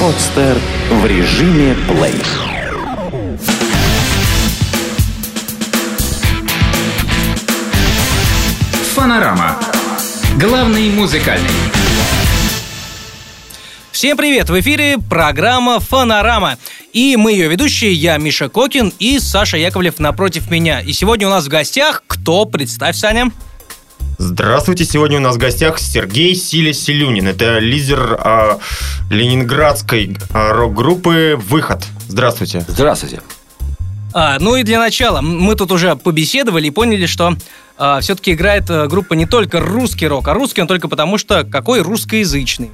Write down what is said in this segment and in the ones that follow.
Подстер в режиме плей. Фанорама. Главный музыкальный. Всем привет! В эфире программа «Фанорама». И мы ее ведущие, я Миша Кокин и Саша Яковлев напротив меня. И сегодня у нас в гостях кто? Представь, Саня. Здравствуйте, сегодня у нас в гостях Сергей Силя Селюнин. Это лидер э, ленинградской э, рок-группы «Выход». Здравствуйте. Здравствуйте. А, ну и для начала, мы тут уже побеседовали и поняли, что а, все-таки играет а, группа не только русский рок, а русский он только потому, что какой русскоязычный.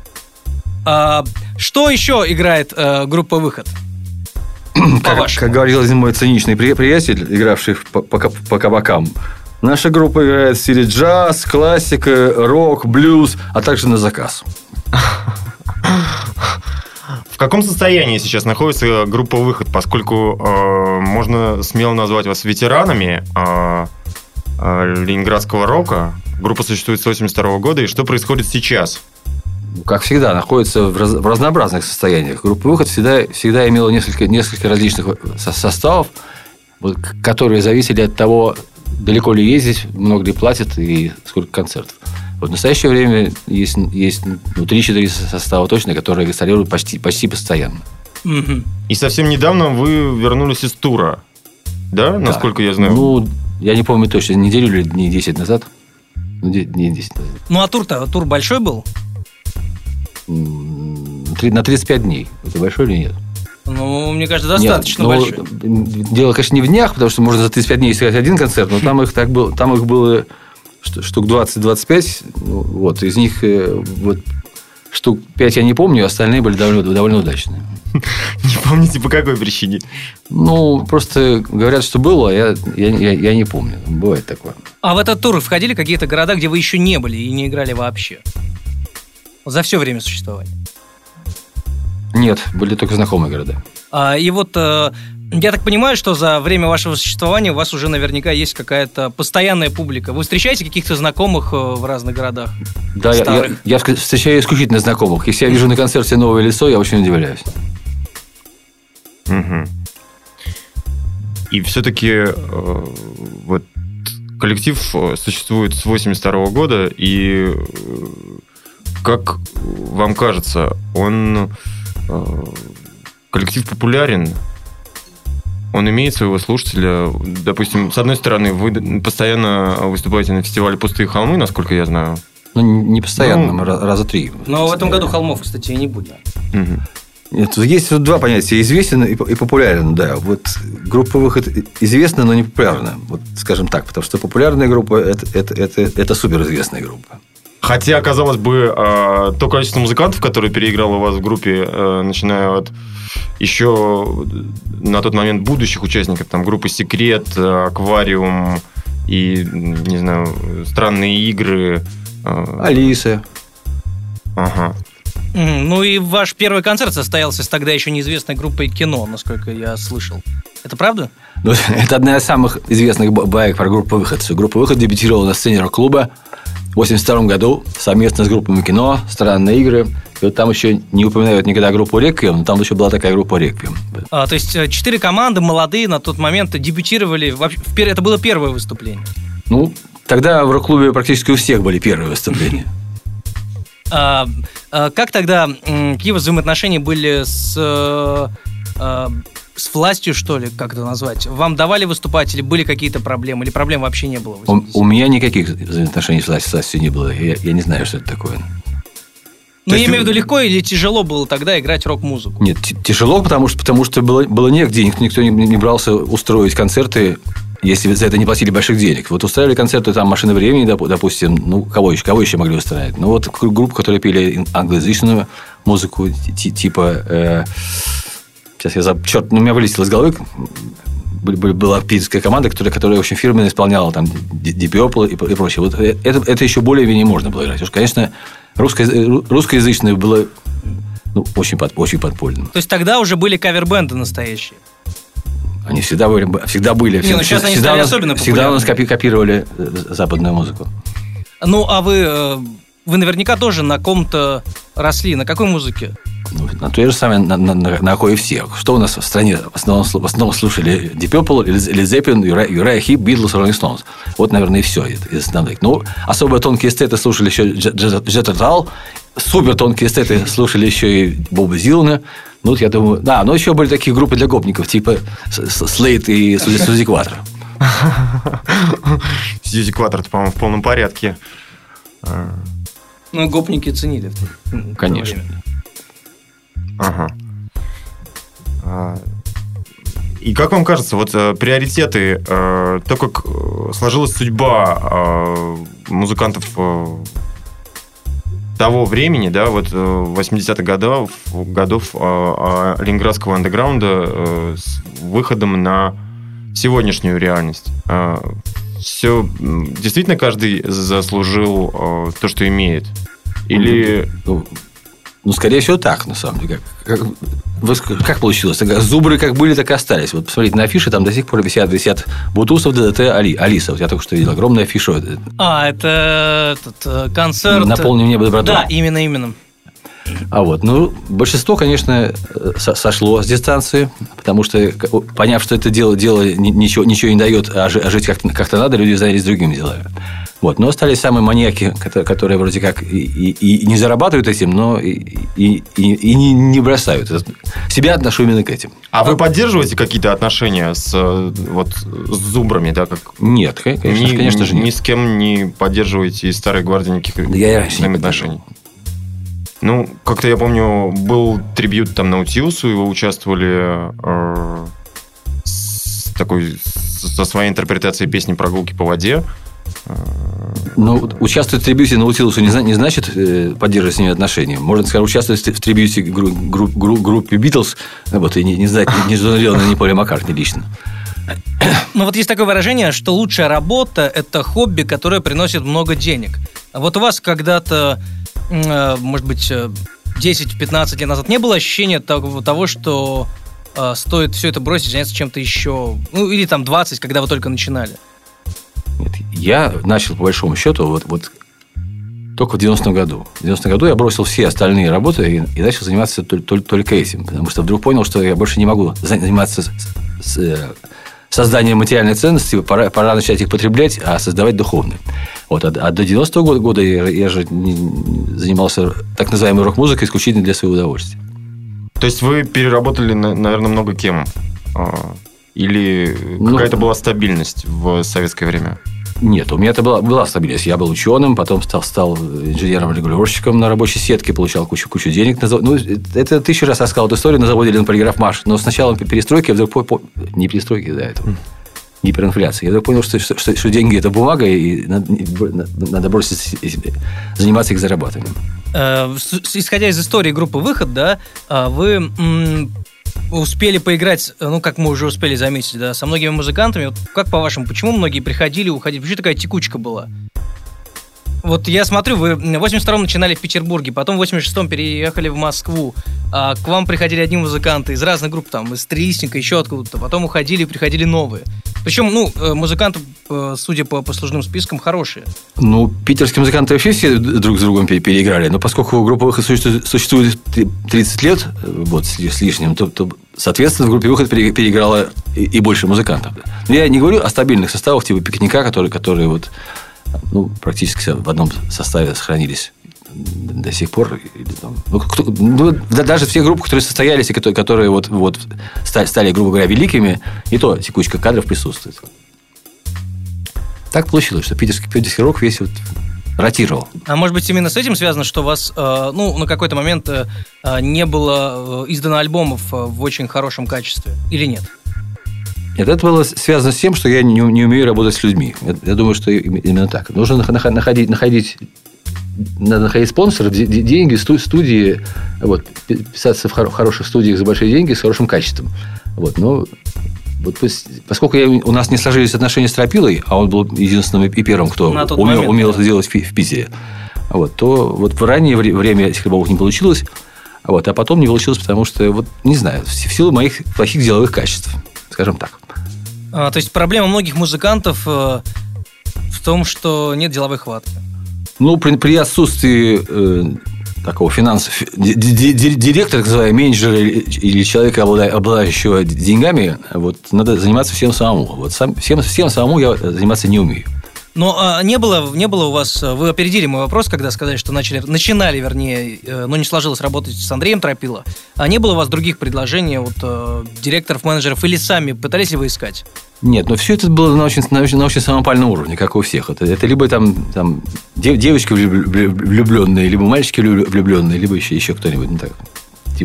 А, что еще играет а, группа «Выход»? Как, как говорил один мой циничный при- приятель, игравший по, по, по кабакам, наша группа играет в стиле джаз, классика, рок, блюз, а также на заказ. В каком состоянии сейчас находится группа «Выход», поскольку э, можно смело назвать вас ветеранами э, э, ленинградского рока? Группа существует с 82 года, и что происходит сейчас? Как всегда, находится в, раз, в разнообразных состояниях. Группа «Выход» всегда, всегда имела несколько, несколько различных со- составов, вот, которые зависели от того, далеко ли ездить, много ли платят и сколько концертов. Вот в настоящее время есть, есть ну, 3-4 состава точно, которые гастролируют почти, почти постоянно. И совсем недавно вы вернулись из тура, да, насколько я знаю? Ну, я не помню точно, неделю или дней 10 назад. Ну, дней 10 назад. Ну а тур-то, тур большой был? На 35 дней. Это большой или нет? Ну, мне кажется, достаточно Нет, ну, большой. Дело, конечно, не в днях, потому что можно за 35 дней сыграть один концерт, но там их, так было, там их было штук 20-25. ну, Вот, из них э, вот, штук 5 я не помню, остальные были довольно, довольно удачные. Не помните, по какой причине? Ну, просто говорят, что было, а я, я, я, я не помню. Бывает такое. А в этот тур входили какие-то города, где вы еще не были и не играли вообще? За все время существования. Нет, были только знакомые города. А, и вот э, я так понимаю, что за время вашего существования у вас уже наверняка есть какая-то постоянная публика. Вы встречаете каких-то знакомых э, в разных городах? Да, я, я, я встречаю исключительно знакомых. Если я вижу на концерте новое лицо, я очень удивляюсь. Мгм. И все-таки вот коллектив э, существует с 82 года, и э, как вам кажется, он э, коллектив популярен? Он имеет своего слушателя. Допустим, с одной стороны, вы постоянно выступаете на фестивале «Пустые холмы», насколько я знаю. Ну, не постоянно, Ну, мы раза три. Но в этом году холмов, кстати, и не будет. Мгм. Нет, есть два понятия. Известен и популярен, да. Вот группа «Выход» известна, но не популярна. Вот скажем так. Потому что популярная группа это, это, это, это суперизвестная группа. Хотя, казалось бы, э, то количество музыкантов, которые переиграло у вас в группе, э, начиная от еще на тот момент будущих участников, там группы «Секрет», э, «Аквариум» и, не знаю, «Странные игры». э, Алиса. Ага. Ну и ваш первый концерт состоялся с тогда еще неизвестной группой кино, насколько я слышал. Это правда? Ну, это одна из самых известных баек про группу «Выход». Группа «Выход» дебютировала на сцене рок-клуба в 82 году совместно с группами кино, странные игры. И вот там еще не упоминают никогда группу «Реквием», но там еще была такая группа «Реквием». А, то есть э, четыре команды молодые на тот момент дебютировали. Это было первое выступление. Ну, тогда в рок-клубе практически у всех были первые выступления. А, а, как тогда, какие взаимоотношения были с, э, э, с властью, что ли, как это назвать? Вам давали выступать или были какие-то проблемы? Или проблем вообще не было? У, 80-е? у меня никаких взаимоотношений с властью, с властью не было. Я, я не знаю, что это такое. Ну, я имею в виду, легко или тяжело было тогда играть рок-музыку? Нет, тяжело, потому что, потому что было, было негде. Никто, никто не, не брался устроить концерты, если за это не платили больших денег. Вот устраивали концерты там «Машины времени», доп- допустим. Ну, кого еще, кого еще могли устраивать? Ну, вот гру- группы, которые пели англоязычную музыку, ти- типа... э, сейчас я заб... Черт, ну, у меня вылетело из головы. Была питерская команда, которая, которая очень фирменно исполняла там Deep и, и прочее. Вот э, это, это еще более-менее можно было играть. Что, конечно, русско- ру- русскоязычное было ну, очень, под, очень подпольным. То есть тогда уже были кавер-бенды настоящие? Они всегда были. Всегда были. Не, ну, сейчас они всегда стали нас- особенно Всегда у нас копи- копировали э, западную музыку. Ну, а вы э, вы наверняка тоже на ком-то росли. На какой музыке? Ну, на той же самой, на, на, на, на кое всех. Что у нас в стране в основном, в основном слушали Deep Purple, Led Zeppelin, Uriah Heep, Beatles, Rolling Stones. Вот, наверное, и все из основных. Ну, особо тонкие эстеты слушали еще Rotal, супер тонкие эстеты слушали еще и Боба Зилана. Ну, вот я думаю, да, но еще были такие группы для гопников, типа Слейт и Сузи Кватро. Сьюзи Кватро, по-моему, в полном порядке. Ну, гопники ценили. Конечно. Ага. А, и как вам кажется, вот э, приоритеты, э, то, как э, сложилась судьба э, музыкантов э, того времени, да, вот 80-х годов, годов э, ленинградского андеграунда э, с выходом на сегодняшнюю реальность. Э, все, действительно каждый заслужил э, то, что имеет? Или... Ну, ну, скорее всего, так, на самом деле. Как, как, как получилось? Зубры как были, так и остались. Вот посмотрите, на афише там до сих пор висят, висят Бутусов, ДДТ, Али, Алиса. Вот я только что видел. Огромная афиша. А, это этот, э, концерт... Наполним небо добротой. Да, именно, именно. А вот, ну, большинство, конечно, сошло с дистанции, потому что, поняв, что это дело, дело ничего, ничего не дает, а, а жить как-то, как надо, люди занялись другими делами. Вот. Но остались самые маньяки, которые, вроде как и, и, и не зарабатывают этим, но и, и, и, не, не бросают. Себя отношу именно к этим. А вы поддерживаете какие-то отношения с, вот, с зубрами? Да, как... Нет, конечно, ни, конечно же нет. Ни с кем не поддерживаете из старой гвардии никаких да я взаимоотношений? Ну, как-то я помню, был трибют там Наутиусу, и вы участвовали э, с такой со своей интерпретацией песни «Прогулки по воде». Ну, участвовать в трибьюте Наутилусу не, не значит э, поддерживать с ними отношения. Можно, сказать, участвовать в трибьюте гру, гру, гру, группе Битлз, вот, и не, не знать, не сделано ни Поля Маккартни лично. Ну, вот есть такое выражение, что лучшая работа – это хобби, которое приносит много денег. А вот у вас когда-то, может быть, 10-15 лет назад не было ощущения того, того что э, стоит все это бросить, заняться чем-то еще, ну, или там 20, когда вы только начинали? Нет, я начал, по большому счету, вот, вот только в 90-м году. В 90-м году я бросил все остальные работы и, и начал заниматься только, только, только этим, потому что вдруг понял, что я больше не могу заниматься с, с, созданием материальной ценности, пора, пора начать их потреблять, а создавать духовные. Вот, а, а до 90-го года я, я же не, занимался так называемой рок-музыкой исключительно для своего удовольствия. То есть вы переработали, наверное, много кем? А, или ну, какая-то была стабильность в советское время? Нет, у меня это была, была стабильность. Я был ученым, потом стал, стал инженером-регулировщиком на рабочей сетке, получал кучу, кучу денег. На завод. Ну, это тысячу раз рассказал эту историю на заводе на полиграф Маш. Но сначала перестройки, я вдруг по, по... не перестройки, да, это гиперинфляция. Я вдруг понял, что, что, что, деньги – это бумага, и надо, надо бросить заниматься их зарабатыванием. Э, исходя из истории группы «Выход», да, а вы успели поиграть, ну, как мы уже успели заметить, да, со многими музыкантами. Вот как по-вашему, почему многие приходили, уходили? Почему такая текучка была? Вот я смотрю, вы в 82-м начинали в Петербурге, потом в 86-м переехали в Москву. А к вам приходили одни музыканты из разных групп, там, из Трилистника, еще откуда-то. Потом уходили и приходили новые. Причем, ну, э, музыканты, э, судя по послужным спискам, хорошие. Ну, питерские музыканты вообще все друг с другом переиграли. Но поскольку группа «Выход» существует 30 лет, вот, с лишним, то, то соответственно, в группе «Выход» переиграла и, и больше музыкантов. Но я не говорю о стабильных составах, типа «Пикника», которые, которые вот ну, практически в одном составе сохранились до сих пор. Ну, кто, ну, даже все группы, которые состоялись и которые, которые вот, вот стали, стали, грубо говоря, великими, и то текучка кадров присутствует. Так получилось, что питерский, питерский рок весь вот ротировал. А может быть, именно с этим связано, что у вас э, ну, на какой-то момент э, не было э, издано альбомов э, в очень хорошем качестве? Или нет? Нет, это было связано с тем, что я не, не умею работать с людьми. Я, я думаю, что именно так. Нужно находить, находить надо находить спонсоров, деньги, студии, вот, писаться в хороших студиях за большие деньги с хорошим качеством. Вот, но вот, поскольку я, у нас не сложились отношения с Тропилой, а он был единственным и первым, кто умел, момент, умел да. это делать в, в Питере, вот, то вот в раннее время этих рыболов не получилось, вот, а потом не получилось, потому что, вот, не знаю, в силу моих плохих деловых качеств, скажем так. А, то есть проблема многих музыкантов э, в том, что нет деловой хватки. Ну, при, при отсутствии э, такого финансового... Директора, называемый, менеджера или человека, обладающего деньгами, вот, надо заниматься всем самому. Вот сам, всем, всем самому я заниматься не умею. Но а, не было, не было у вас, вы опередили мой вопрос, когда сказали, что начали, начинали, вернее, э, но не сложилось работать с Андреем Тропило. А не было у вас других предложений от э, директоров, менеджеров или сами пытались ли вы искать? Нет, но все это было на очень, на очень, на очень самопальном уровне, как у всех. Это, это либо там, там девочки влюбленные, либо мальчики влюбленные, либо еще, еще кто-нибудь. Ну, так.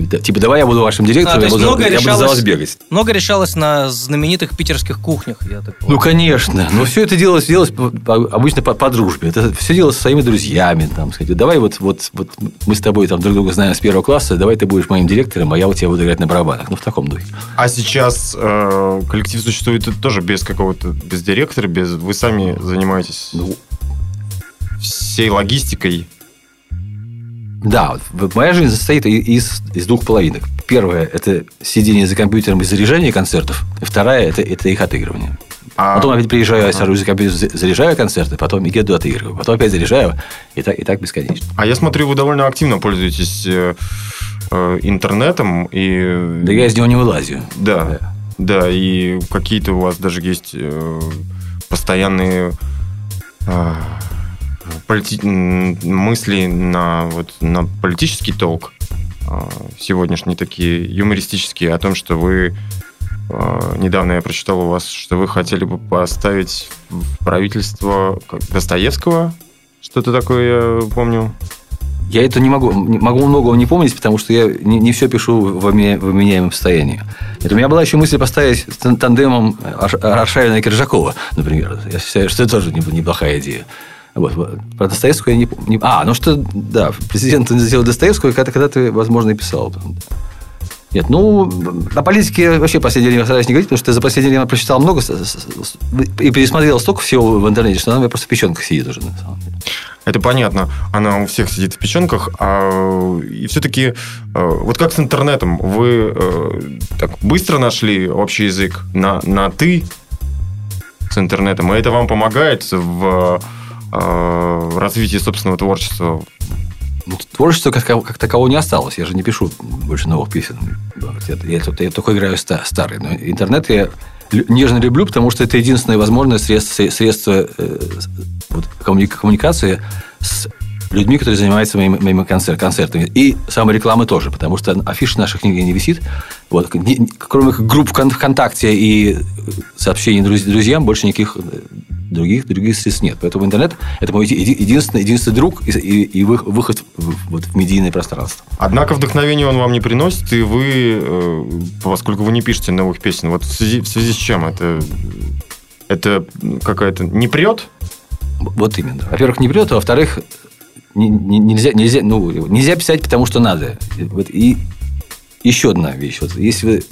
Типа, типа, давай я буду вашим директором, а, я, буду, много я решалось, буду за вас бегать. Много решалось на знаменитых питерских кухнях, я так Ну, конечно. Но все это делалось, делалось обычно по, по дружбе. Это все делалось со своими друзьями. Там, сказать, давай вот, вот, вот мы с тобой там друг друга знаем с первого класса, давай ты будешь моим директором, а я у тебя буду играть на барабанах. Ну, в таком духе. А сейчас э, коллектив существует тоже без какого-то, без директора, без... Вы сами занимаетесь ну, всей логистикой да, моя жизнь состоит из, из двух половинок. Первая – это сидение за компьютером и заряжание концертов. Вторая – это, это их отыгрывание. А... Потом опять приезжаю, я сажусь за компьютер, заряжаю концерты, потом еду отыгрываю, потом опять заряжаю, и так, и так бесконечно. А я смотрю, вы довольно активно пользуетесь э, э, интернетом. И... Да я из него не вылазю. Да, да, да и какие-то у вас даже есть э, постоянные... Э, полити... мысли на, вот, на политический толк а, сегодняшние такие юмористические о том, что вы а, недавно я прочитал у вас, что вы хотели бы поставить в правительство Достоевского. Что-то такое я помню. Я это не могу, могу многого не помнить, потому что я не, не все пишу в, в вменяемом состоянии. Это у меня была еще мысль поставить тандемом Аршавина и Киржакова, например. Я считаю, что это тоже неплохая идея. Вот. Про Достоевского я не помню. А, ну что, да, президент сделал Достоевского, когда, когда ты, возможно, и писал. Нет, ну, о политике вообще в последнее время стараюсь не говорить, потому что за последнее время прочитал много и пересмотрел столько всего в интернете, что она у меня просто в печенках сидит уже, на самом деле. Это понятно. Она у всех сидит в печенках. А, и все-таки, э, вот как с интернетом, вы э, так быстро нашли общий язык на, на «ты» с интернетом, и это вам помогает в развитии собственного творчества? Ну, творчества как, как такового не осталось. Я же не пишу больше новых песен. Я, я, я только играю старые. Но интернет я нежно люблю, потому что это единственное возможное средство, средство э, вот, коммуникации с людьми, которые занимаются моими, моими концерт, концертами. И саморекламы тоже, потому что афиш наших нигде не висит. Вот, не, кроме групп ВКонтакте и сообщений друзьям, больше никаких других, других средств нет. Поэтому интернет – это мой единственный, единственный друг и, и, и выход в, вот, в медийное пространство. Однако вдохновение он вам не приносит, и вы, э, поскольку вы не пишете новых песен, вот в связи, в связи с чем это? Это какая-то... Не прет? Вот именно. Во-первых, не прет, а во-вторых, нельзя, нельзя, ну, нельзя писать, потому что надо. Вот, и еще одна вещь. Вот, если вы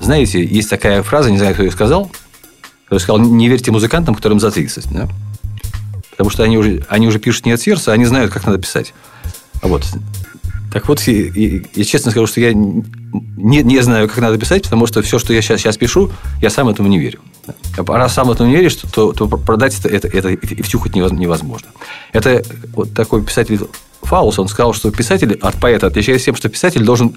знаете, есть такая фраза, не знаю, кто ее сказал, который сказал, не верьте музыкантам, которым за 30. Да? Потому что они уже, они уже пишут не от сердца, они знают, как надо писать. Вот. Так вот, и, и, я честно скажу, что я не, не знаю, как надо писать, потому что все, что я сейчас, сейчас пишу, я сам этому не верю. Раз сам этому не веришь, то, то продать это, это, это и втюхать невозможно. Это вот такой писатель Фаус, он сказал, что писатель от поэта отличается тем, что писатель должен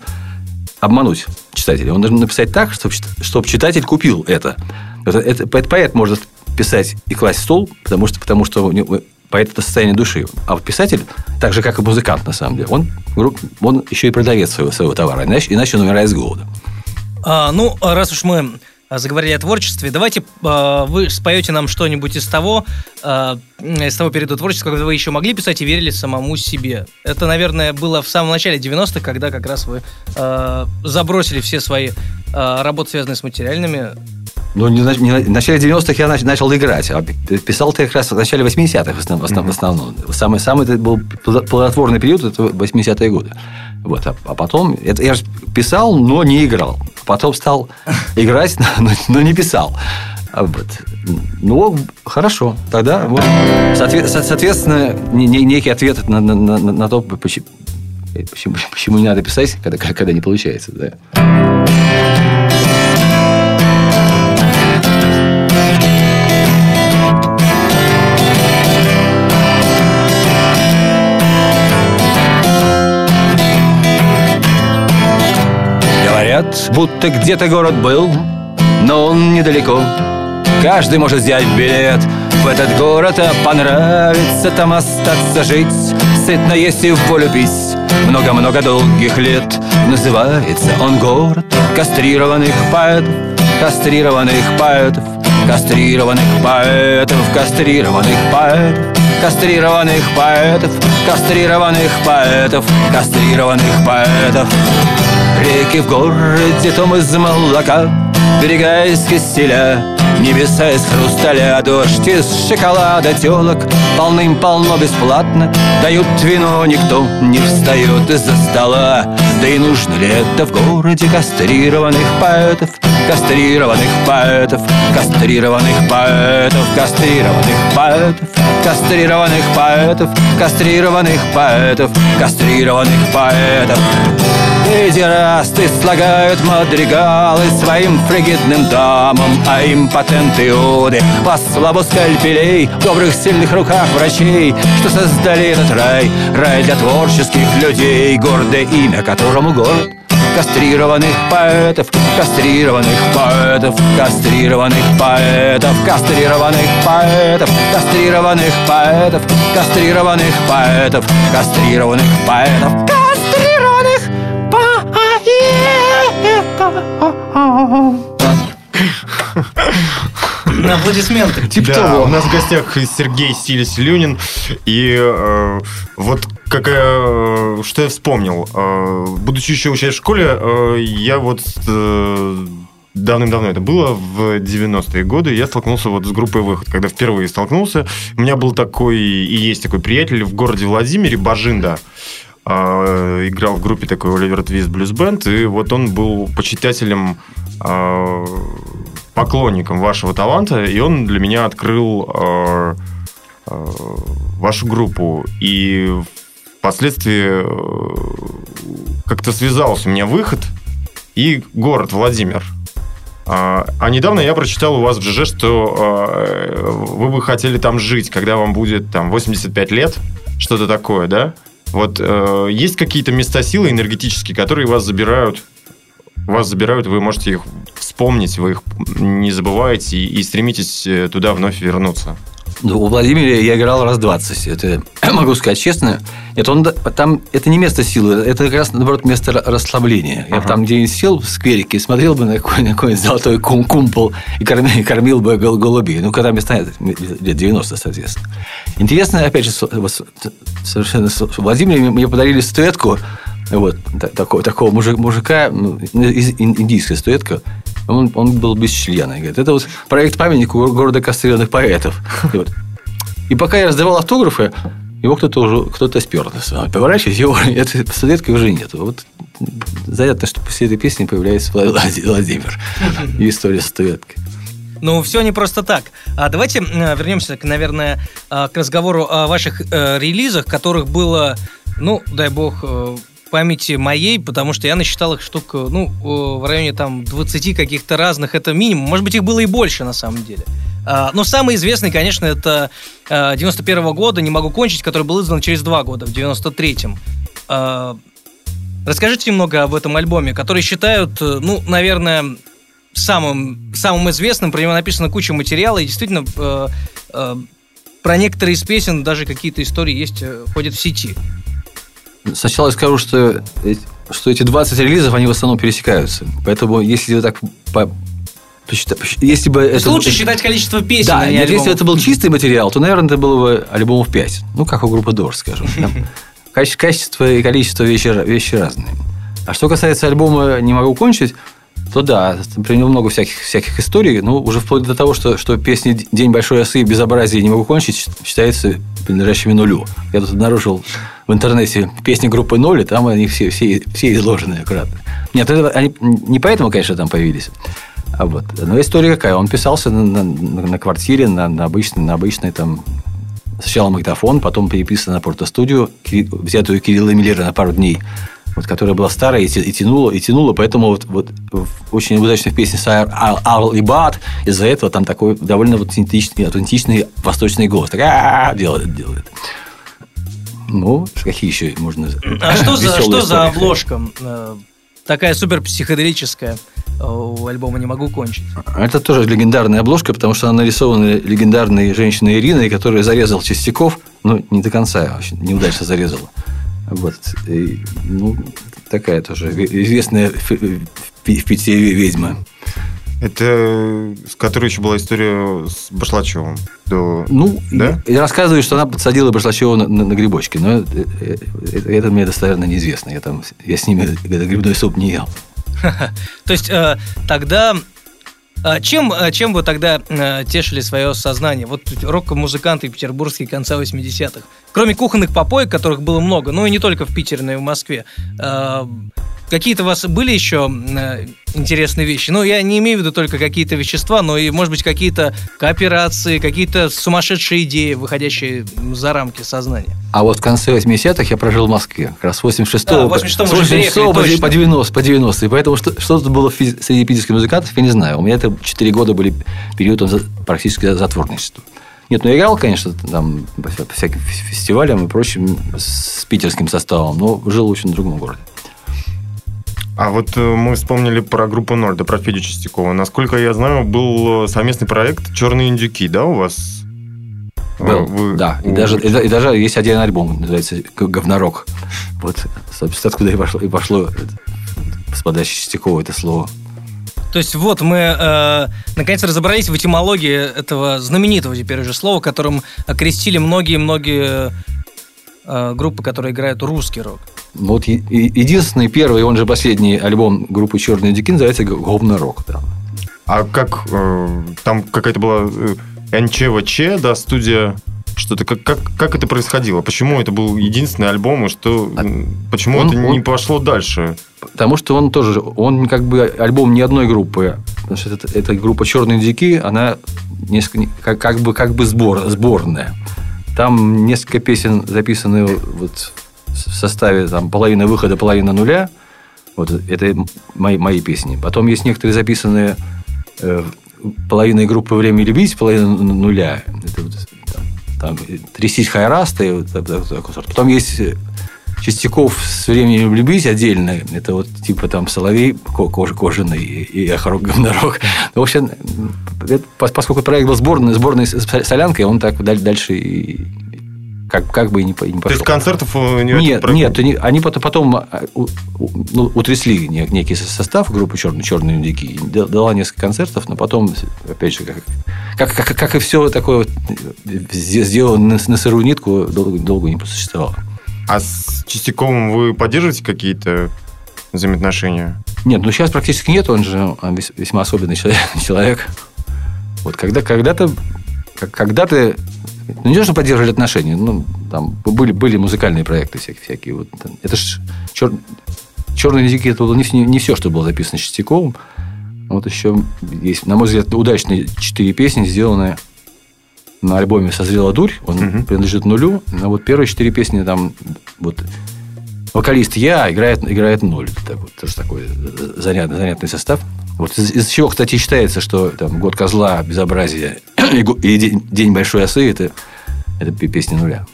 обмануть читателя. Он должен написать так, чтобы, чтобы читатель купил это. это, это поэт может писать и класть в стол, потому что, потому что поэт это состояние души. А вот писатель, так же, как и музыкант, на самом деле, он, он еще и продавец своего, своего товара, иначе, иначе он умирает с голода. А, ну, раз уж мы заговорили о творчестве. Давайте э, вы споете нам что-нибудь из того, э, из того периода творчества, когда вы еще могли писать и верили самому себе. Это, наверное, было в самом начале 90-х, когда как раз вы э, забросили все свои э, работы, связанные с материальными. Ну, не, не, в начале 90-х я начал, начал играть. А писал ты как раз в начале 80-х в основном. Mm-hmm. В основном. Самый, самый это был плодотворный период, это 80-е годы. Вот, а, а потом, это, я же писал, но не играл. Потом стал играть, но, но не писал. А вот. Ну, хорошо. Тогда вот, соответственно, некий ответ на, на, на, на то, почему, почему, почему не надо писать, когда, когда не получается. Да. Будто где-то город был, но он недалеко. Каждый может взять билет в этот город, а понравится там остаться жить, сытно есть и в волю пить. Много-много долгих лет называется он город кастрированных поэтов, кастрированных поэтов, кастрированных поэтов, кастрированных поэтов, кастрированных поэтов, кастрированных поэтов, кастрированных поэтов. Реки в городе том из молока, берега из киселя, Небеса из хрусталя, дождь из шоколада Телок полным-полно бесплатно Дают вино, никто не встает из-за стола Да и нужно ли это в городе кастрированных поэтов? Кастрированных поэтов, кастрированных поэтов, кастрированных поэтов, кастрированных поэтов, кастрированных поэтов, кастрированных поэтов. Педерасты слагают мадригалы своим фригидным дамам, а импотенты иуды по слабу скальпелей в добрых сильных руках врачей, что создали этот рай, рай для творческих людей, гордое имя которому город кастрированных поэтов, кастрированных поэтов, кастрированных поэтов, кастрированных поэтов, кастрированных поэтов, кастрированных поэтов, кастрированных поэтов, кастрированных Аплодисменты. Типа да, у нас в гостях Сергей Стилис Люнин. И э, вот какая, э, что я вспомнил. Э, будучи еще учась в школе, э, я вот э, давным-давно это было, в 90-е годы, я столкнулся вот с группой «Выход». Когда впервые столкнулся, у меня был такой, и есть такой приятель в городе Владимире, Бажинда. Э, играл в группе такой Оливер Твист Блюз Бенд, и вот он был почитателем э, поклонником вашего таланта, и он для меня открыл э, э, вашу группу. И впоследствии э, как-то связался у меня выход и город Владимир. А, а недавно я прочитал у вас в ЖЖ, что э, вы бы хотели там жить, когда вам будет там 85 лет, что-то такое, да? Вот э, есть какие-то места силы энергетические, которые вас забирают вас забирают, вы можете их вспомнить, вы их не забываете и, и стремитесь э, туда вновь вернуться. Ну, у Владимира я играл раз 20. Это могу сказать честно. Нет, он там это не место силы, это как раз наоборот место ра- расслабления. Я бы там где-нибудь сел в скверике, смотрел бы на какой- на какой-нибудь золотой кум- кумпол и кормил, кормил бы гол- голубей. Ну, когда мне станет лет 90, соответственно. Интересно, опять же, совершенно с- в Владимире мне подарили статуэтку вот, та- такого, такого мужик- мужика, ну, индийская статуэтка, он, он был без члена. Говорит, это вот проект памятника го- города кастрированных поэтов. И, вот. и пока я раздавал автографы, его кто-то уже кто-то спер. Поворачиваясь, его этой статуэтки уже нет. Вот занятно, что после этой песни появляется Влад- Владимир. И история с статуэткой. Ну, все не просто так. А давайте вернемся, наверное, э, к разговору о ваших э, релизах, которых было, ну, дай бог, э, памяти моей, потому что я насчитал их штук, э, ну, э, в районе там 20 каких-то разных, это минимум. Может быть, их было и больше, на самом деле. А, Но самый известный, конечно, это 91 года «Не могу кончить», который был издан через два года, в 93-м. А, Расскажите немного об этом альбоме, который считают, э, ну, наверное, самым, самым известным. Про него написано куча материала, и действительно э, э, про некоторые из песен даже какие-то истории есть, э, ходят в сети. Сначала я скажу, что, эти- что эти 20 релизов, они в основном пересекаются. Поэтому, если так по- если бы это... лучше считать количество песен, Да, а не если альбомов. это был чистый материал, то, наверное, это было бы альбомов 5. Ну, как у группы Doors, скажем. Каче- Качество и количество вещи, вещи разные. А что касается альбома «Не могу кончить», то да, при нем много всяких, всяких историй, ну, уже вплоть до того, что, что песня «День большой осы» и «Безобразие не могу кончить» считается принадлежащими нулю. Я тут обнаружил в интернете песни группы «Ноль», и там они все, все, все изложены аккуратно. Нет, это, они не поэтому, конечно, там появились. А вот. Но история какая? Он писался на, на- на квартире, на, на обычной, на обычной там сначала магнитофон, потом переписан на портостудию, взятую Кирилла Миллера на пару дней, вот, которая была старая и, и тянула, и тянула, поэтому вот, вот в очень удачных песнях с Ар- Ар- Арл и Бат, из-за этого там такой довольно вот аутентичный, аутентичный восточный голос. Так, делает, делает. Ну, какие еще можно... А что за, что за обложка? Э, такая супер психоделическая. У альбома «Не могу кончить». Это тоже легендарная обложка, потому что она нарисована легендарной женщиной Ириной, которая зарезал Чистяков, ну, не до конца, очень неудачно зарезала. Вот. И, ну, такая тоже известная в Питере ведьма. Это с которой еще была история с Башлачевым. До... Ну, да? я, я рассказываю, что она подсадила Башлачева на, на, на грибочки, но это, это, это мне достоверно неизвестно. Я, там, я с ними грибной суп не ел. То есть э, тогда чем, чем вы тогда э, тешили свое сознание? Вот рок-музыканты петербургские конца 80-х. Кроме кухонных попоек, которых было много, ну и не только в Питере, но и в Москве. Э, Какие-то у вас были еще э, интересные вещи? Ну, я не имею в виду только какие-то вещества, но и, может быть, какие-то кооперации, какие-то сумасшедшие идеи, выходящие за рамки сознания. А вот в конце 80-х я прожил в Москве. Как раз с 86 а, 86 по, 86 по, по 90, по 90. И поэтому что, что тут было среди питерских музыкантов, я не знаю. У меня это 4 года были период практически затворничества. Нет, ну играл, конечно, там по всяким фестивалям и прочим с питерским составом, но жил очень в другом городе. А вот э, мы вспомнили про группу Ноль, да, про Федю Чистякова. Насколько я знаю, был э, совместный проект «Черные индюки», да, у вас? Был, Вы, да. И, даже, и, и даже есть один альбом, называется «Говнорок». Вот, собственно, откуда и пошло, и пошло с подачи Чистякова это слово. То есть вот мы э, наконец разобрались в этимологии этого знаменитого теперь уже слова, которым окрестили многие-многие э, группы, которые играют русский рок. Вот единственный первый, он же последний альбом группы Черные Дики называется Говно Рок. Да. А как э, там какая-то была э, НЧВЧ, да, студия что-то как, как, как это происходило? Почему это был единственный альбом, и что а почему он, это не он, пошло дальше? Потому что он тоже, он как бы альбом не одной группы. Потому что это, эта группа Черные дики, она несколько, как, как бы как бы сбор, сборная. Там несколько песен записаны вот в составе там, половина выхода, половина нуля. Вот это мои, мои песни. Потом есть некоторые записанные э, половиной группы «Время любить», половина нуля. Там, «Трясись хайрасты». Потом есть Чистяков с временем любить отдельно. Это вот типа там Соловей кож, кожаный и Ахарок Говнорог. В общем, поскольку проект был сборный, сборной солянкой, он так дальше и как, как бы и не, не пошло. То есть концертов не Нет, нет, они, они потом, потом а, ну, утрясли некий состав группы Черные, Черные индюки. Дала несколько концертов, но потом, опять же, как, как, как, и все такое вот, сделано на, на сырую нитку, долго, долго не просуществовало. А с Чистяковым вы поддерживаете какие-то взаимоотношения? Нет, ну сейчас практически нет, он же весьма особенный человек. Вот когда, когда-то когда-то ну, не то, что поддерживали отношения, ну, там были, были музыкальные проекты всякие. всякие вот, это ж чер... «Черные языки» это было не, не все, что было записано Чистяковым. Вот еще есть, на мой взгляд, удачные четыре песни, сделанные на альбоме «Созрела дурь». Он угу. принадлежит нулю. Но вот первые четыре песни там вот вокалист я играет, играет ноль. Так вот, тоже такой занятный, занятный состав. Вот из, из чего, кстати, считается, что там год козла, безобразие и, день, день большой осы это, это песня нуля.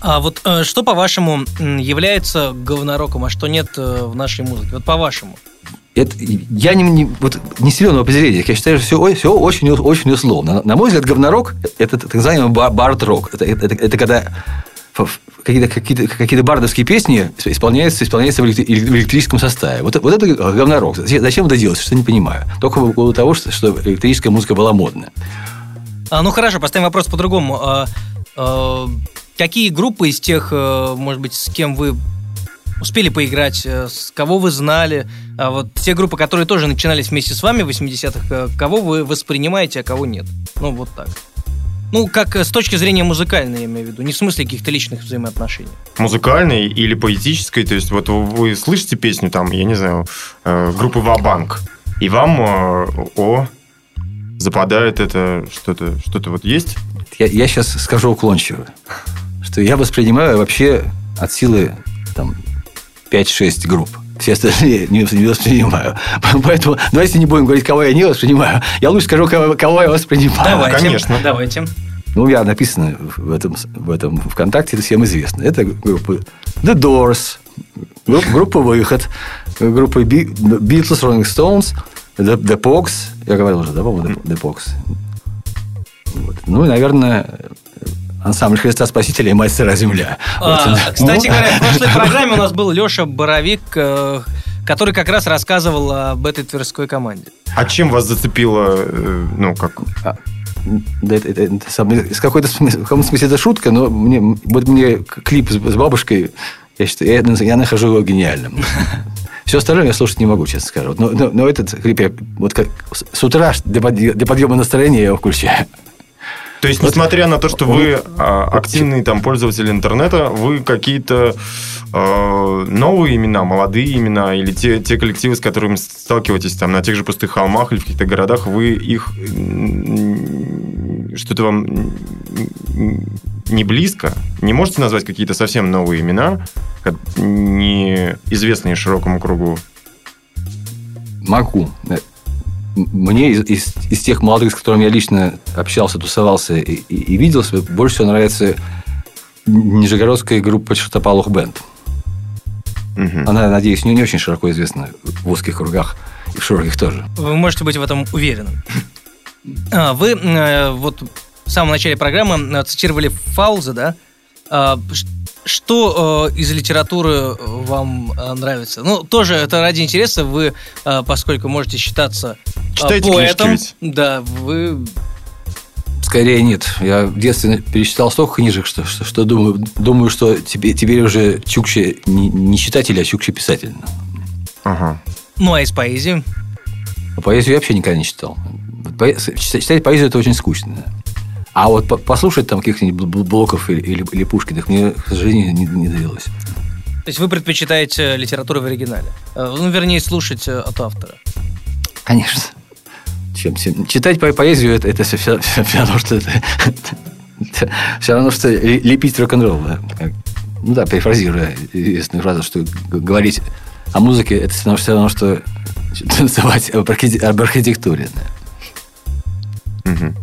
А вот э, что, по-вашему, является говнороком, а что нет э, в нашей музыке? Вот по-вашему. Это, я не, не, вот, не силен в определениях. Я считаю, что все, все очень, очень условно. На, на мой взгляд, говнорок – это так называемый бард-рок. Это, это, это, это когда какие-то какие какие бардовские песни исполняются, исполняются в электрическом составе. Вот, вот это говнорок. Зачем это делать, что не понимаю. Только по поводу того, что, что электрическая музыка была модная. А, ну хорошо, поставим вопрос по-другому. А, а, какие группы из тех, э, может быть, с кем вы успели поиграть, э, с кого вы знали, а вот те группы, которые тоже начинались вместе с вами в 80-х, э, кого вы воспринимаете, а кого нет? Ну, вот так. Ну, как э, с точки зрения музыкальной, я имею в виду, не в смысле каких-то личных взаимоотношений. Музыкальной или поэтической, то есть вот вы слышите песню там, я не знаю, э, группы Вабанк, и вам э, о западает это что-то, что-то вот есть? Я, я сейчас скажу уклончиво, что я воспринимаю вообще от силы там 5-6 групп все остальные не, не воспринимаю. Поэтому давайте не будем говорить, кого я не воспринимаю. Я лучше скажу, кого, кого я воспринимаю. Давайте, Конечно. Давайте. Ну, я написано в этом, в этом ВКонтакте, это всем известно. Это группа The Doors, группа, группа «Выход», группы Би- Beatles, Rolling Stones, The, The Pogs. Я говорил уже, да, по-моему, The, The Pogs. Вот. Ну и, наверное, ансамбль Христа Спасителя и Мать Сыра Земля. А, Вот. Кстати Ну, говоря, в прошлой программе у нас был Леша Боровик, э, который как раз рассказывал об этой тверской команде. А чем вас зацепило, э, ну, как... Да, это, это- это с какой-то в каком смысле это шутка, но мне, вот мне клип с, с бабушкой, я, считаю, я, я нахожу его гениальным. Все остальное я слушать не могу, честно скажу. Но, но, но этот клип я вот как с утра для, подъ- для подъема настроения я его включаю. То есть, несмотря на то, что вы а, активный там пользователь интернета, вы какие-то э, новые имена, молодые имена или те, те коллективы, с которыми сталкиваетесь там на тех же пустых холмах или в каких-то городах, вы их что-то вам не близко? Не можете назвать какие-то совсем новые имена, как- не известные широкому кругу? Могу. Мне из, из- из тех молодых, с которыми я лично общался, тусовался и, и- и виделся, больше всего нравится нижегородская группа Чертополох Бенд. Мгм. Она, надеюсь, не, не очень широко известна в узких кругах и в широких тоже. Вы можете быть в этом уверены. А, Вы э, вот в самом начале программы э, цитировали Фауза, да? А, Что э, из литературы вам э, нравится? Ну, тоже это ради интереса. Вы, э, поскольку можете считаться э, Читаете поэтом, книжки да, вы Скорее нет. Я в детстве перечитал столько книжек, что, что, что думаю, думаю, что тебе, теперь уже Чукче не, не читатель, а Чукче писатель. Ага. ну а из поэзии? Поэзию я вообще никогда не читал. Поэ- читать поэзию это очень скучно. А вот по- послушать там каких-нибудь Бл- Блоков или, или, или Пушкиных мне, к сожалению, не, не довелось. То есть вы предпочитаете литературу в оригинале? Э, Ну, вернее, слушать э, от автора. Конечно. Чем, чем- читать по- поэзию это, это все, все, все равно, что это, все равно, что лепить рок-н-ролл. да. Ну да, перефразируя известную фразу, что говорить о музыке это все равно, все равно что танцевать об, архи- об архитектуре. да. Мгм.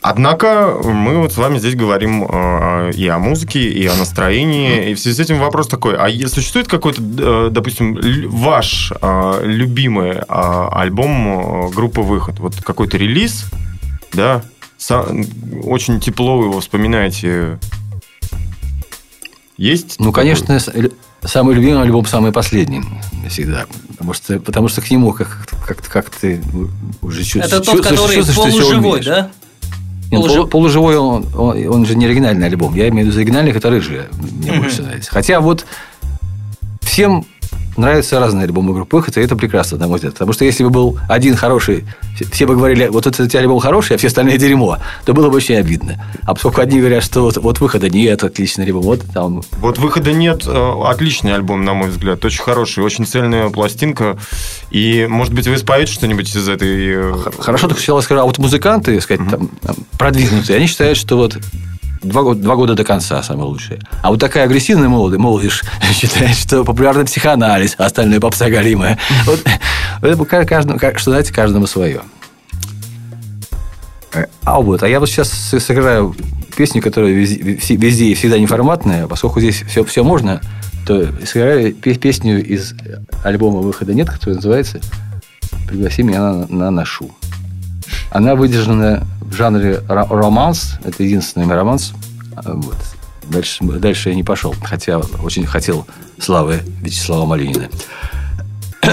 Однако мы вот с вами здесь говорим э, и о музыке, и о настроении. И в связи с этим вопрос такой: а существует какой-то, э, допустим, ваш э, любимый э, альбом э, группы Выход? Вот какой-то релиз, да? Очень тепло вы его вспоминаете. Есть? Ну, такой? конечно, самый любимый альбом самый последний всегда. Потому что, потому что к нему как, как, как ты уже чувствуешь. Это тот, который полуживой, да? Нет, Полужи- полу- полуживой, он, он, он же не оригинальный альбом. Я имею в виду оригинальный, который же мне больше нравится. Хотя вот всем нравятся разные альбомы группы «Выход», и это прекрасно, на мой взгляд. Потому что если бы был один хороший, все- бы говорили, вот этот у тебя альбом хороший, а все остальные дерьмо, то было бы очень обидно. А поскольку одни говорят, что вот, вот «Выхода» нет, отличный альбом, вот там Вот выхода нет. э, Отличный альбом, на мой взгляд. Очень хороший, очень цельная пластинка. И, может быть, вы споете что-нибудь из этой... э, Хорошо, так сначала скажу, а вот музыканты, сказать, там, там, продвинутые, они считают, что вот два, два года до конца самое лучшее. А вот такая агрессивная молодежь, молодежь считает, что популярный психоанализ, а остальное попса галимая. Вот, это ка- каждому, ка- что знаете, каждому свое. А вот, а я вот сейчас сыграю песню, которая везде, везде и всегда неформатная, поскольку здесь все, все можно, то сыграю пе- песню из альбома «Выхода нет», который называется «Пригласи меня на, на нашу». Она выдержана в жанре ро- романс. Это единственный романс. А, Вот. Дальше, дальше я не пошел, хотя очень хотел славы Вячеслава Малинина.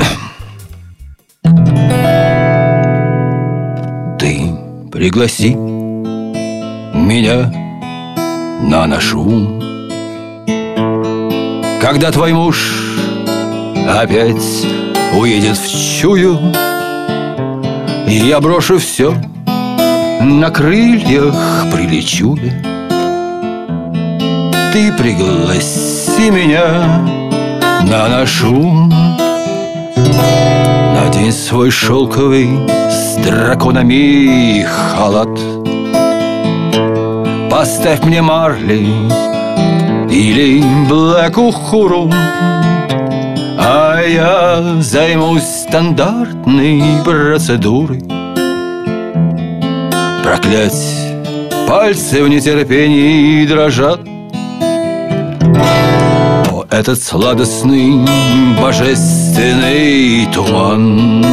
Ты пригласи меня на нашу. Когда твой муж опять уедет в чую, я брошу все, на крыльях прилечу я. Ты пригласи меня на нашу. Надень свой шелковый с драконами халат. Поставь мне марли или блэк ухуру, я займусь стандартной процедурой. Проклять пальцы в нетерпении дрожат. О, этот сладостный божественный туман.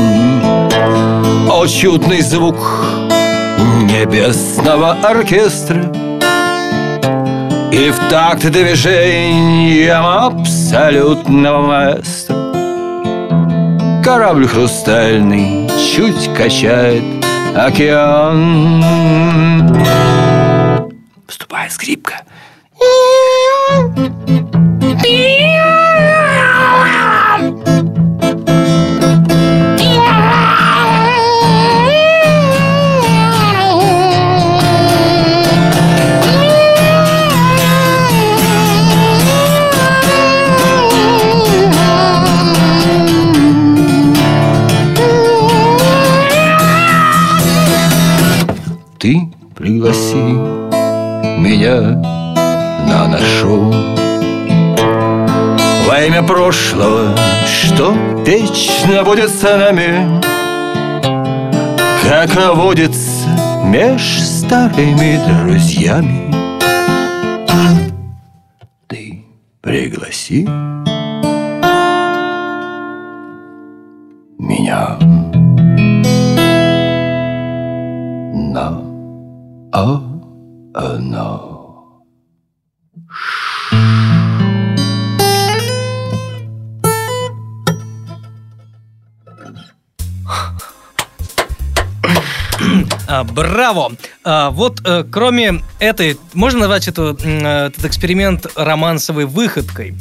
О, чудный звук небесного оркестра И в такт движением абсолютного маэстро Корабль хрустальный чуть качает океан. Вступает скрипка прошлого, что вечно будет с нами Как водится меж старыми друзьями Ты пригласи меня на оно. Браво! А, вот э, кроме этой, можно назвать эту, э, этот эксперимент романсовой выходкой?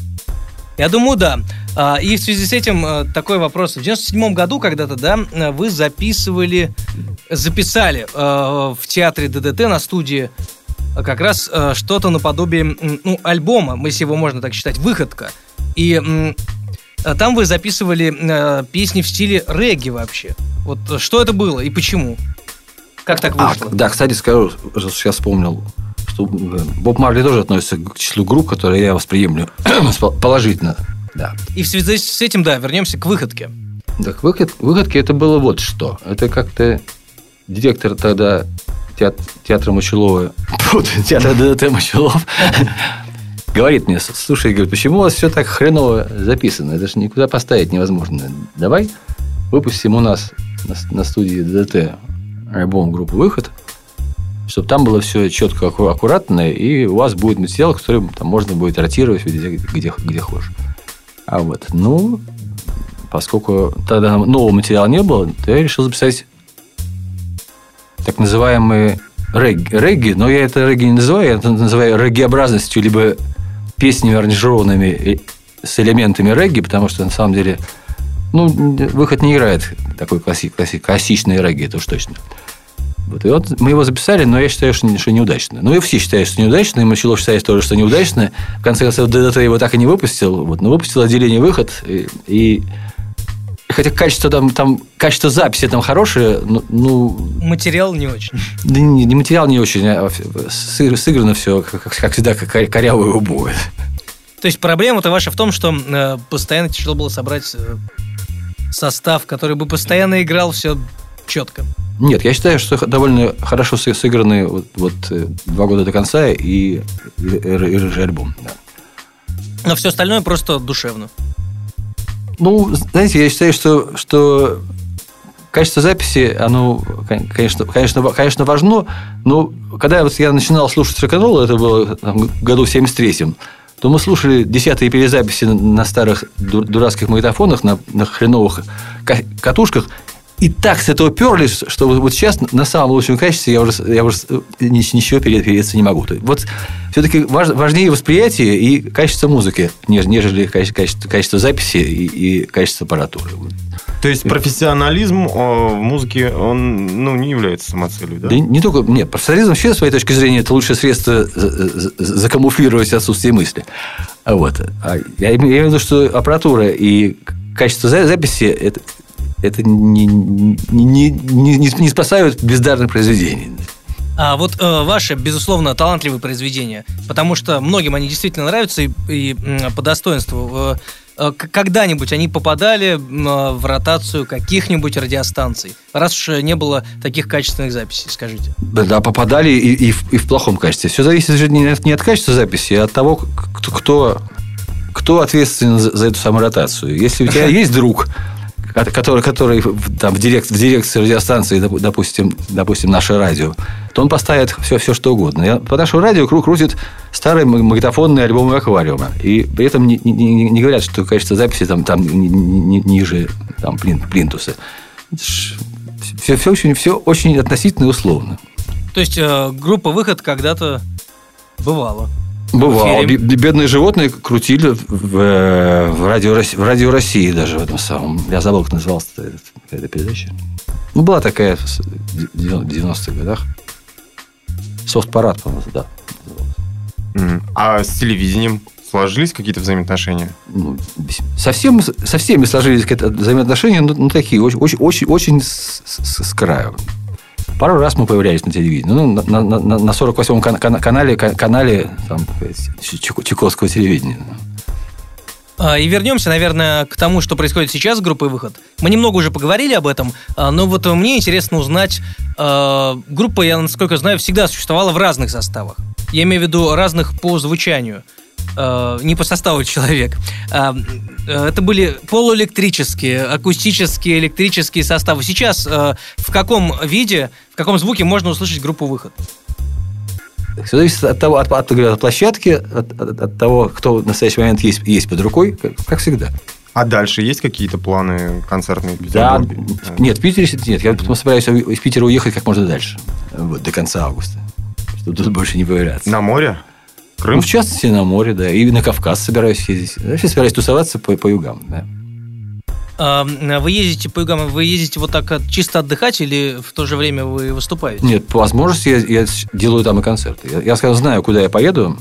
Я думаю, да. А, и в связи с этим э, такой вопрос. В 97 году когда-то, да, э, вы записывали, записали э, в театре ДДТ на студии э, как раз э, что-то наподобие, ну, альбома, если его можно так считать, выходка. И э, там вы записывали э, песни в стиле регги вообще. Вот что это было и почему? Как так А, вышло? да, кстати, скажу, что сейчас вспомнил, что Боб Марли тоже относится к числу групп, которые я восприемлю положительно. Да. И в связи с этим, да, вернемся к выходке. Так выход, выходки это было вот что. Это как-то директор тогда теат- театра Мочелова, театра ДДТ Мочелов, говорит мне, слушай, говорит, почему у вас все так хреново записано? Это же никуда поставить невозможно. Давай выпустим у нас на, на студии ДДТ альбом группы «Выход», чтобы там было все четко, аккуратно, и у вас будет материал, который там можно будет ротировать где, где, где хочешь. А вот, ну, поскольку тогда нового материала не было, то я решил записать так называемые регги, регги, но я это регги не называю, я это называю реггиобразностью, либо песнями аранжированными и с элементами регги, потому что на самом деле ну, выход не играет такой класси, класси, классичный регги, это уж точно. Вот, и вот мы его записали, но я считаю, что, что неудачно. Ну, и все считают, что неудачно, и Мочилов считает тоже, что неудачно. В конце концов, ДДТ его так и не выпустил. Вот, но выпустил отделение «Выход», и, и хотя качество там, там качество записи там хорошее, ну, ну Материал не очень. да не, не материал не очень, а сыг- сыграно все, как, как всегда, как коряво и убого. То есть проблема-то ваша в том, что э, постоянно тяжело было собрать э, состав, который бы постоянно играл все четко. Нет, я считаю, что довольно хорошо сы- сыграны вот, вот, э, два года до конца и, и, и, и рыжий альбом. да. Но все остальное просто душевно. Ну, знаете, я считаю, что, что качество записи, оно, кон- конечно, конечно, конечно важно, но когда вот я начинал слушать рок-н-ролл, это было там, году в 73-м, то мы слушали десятые перезаписи на- старых ду- дурацких магнитофонах, на, на хреновых ка- катушках, и так с этого перлись, что вот- сейчас на самом лучшем качестве я уже, я уже ни- ничего переться не могу. Вот все-таки важнее восприятие и качество музыки, неж- нежели каче- качество, качество записи и, и качество аппаратуры. То есть профессионализм э, в музыке, он ну, не является самоцелью, да? Да не только... Нет, профессионализм вообще, с своей точки зрения, это лучшее средство за- за- закамуфлировать отсутствие мысли. А Вот. А я имею в виду, что аппаратура и качество за- записи это, это не, не, не, не, не спасают бездарных произведений. А вот э, ваши, безусловно, талантливые произведения, потому что многим они действительно нравятся и, и, по достоинству. Э, э, когда-нибудь они попадали э, в ротацию каких-нибудь радиостанций, раз уж не было таких качественных записей, скажите. Да, да, попадали и, и, в, и в плохом качестве. Все зависит же не от, не от качества записи, а от того, кто, кто кто ответственен за, за эту саморотацию? Если у тебя есть друг, который, который там, в, директ, в дирекции радиостанции, допустим, допустим, наше радио, то он поставит все, все что угодно. По нашему радио круг крутит старые магнитофонные альбомы аквариума. И при этом не, не, не говорят, что качество записи там, там ниже там, плин, плинтуса. Все, все, очень, все очень относительно и условно. То есть э, группа выход когда-то бывала. Бывало. Бедные животные крутили в, э, в, радио, в радио России даже в этом самом. Я забыл, как называлась эта передача. Ну, была такая в 90-х годах. Софт-парад, по-моему, да. А с телевидением сложились какие-то взаимоотношения? Ну, совсем, со всеми сложились взаимоотношения, но, но такие, очень, очень, очень с, с, с краю. Пару раз мы появлялись на телевидении. Ну, на, на, на, на 48-м кан- кан- канале, канале там, Чайковского телевидения. А, и вернемся, наверное, к тому, что происходит сейчас с группой «Выход». Мы немного уже поговорили об этом, а, но вот мне интересно узнать, а, группа, я насколько знаю, всегда существовала в разных составах. Я имею в виду разных по звучанию – э, не по составу человек. Э, это были полуэлектрические, акустические, электрические составы. Сейчас э, в каком виде, в каком звуке можно услышать группу «Выход»? Все зависит от того, от, от, от площадки, от, от, от того, кто в настоящий момент есть, есть под рукой, как, как всегда. А дальше есть какие-то планы концертные? Да, нет, в Питере нет. Я собираюсь из Питера уехать как можно дальше. Вот, до конца августа. Чтобы тут больше не появляться. На море? Крым? Ну, в частности, на море, да. И на Кавказ собираюсь ездить. Вообще собираюсь тусоваться по, по югам, да. Вы ездите по югам, вы ездите вот так чисто отдыхать или в то же время вы выступаете? Нет, по возможности я, я делаю там и концерты. Я, я скажем, знаю, куда я поеду.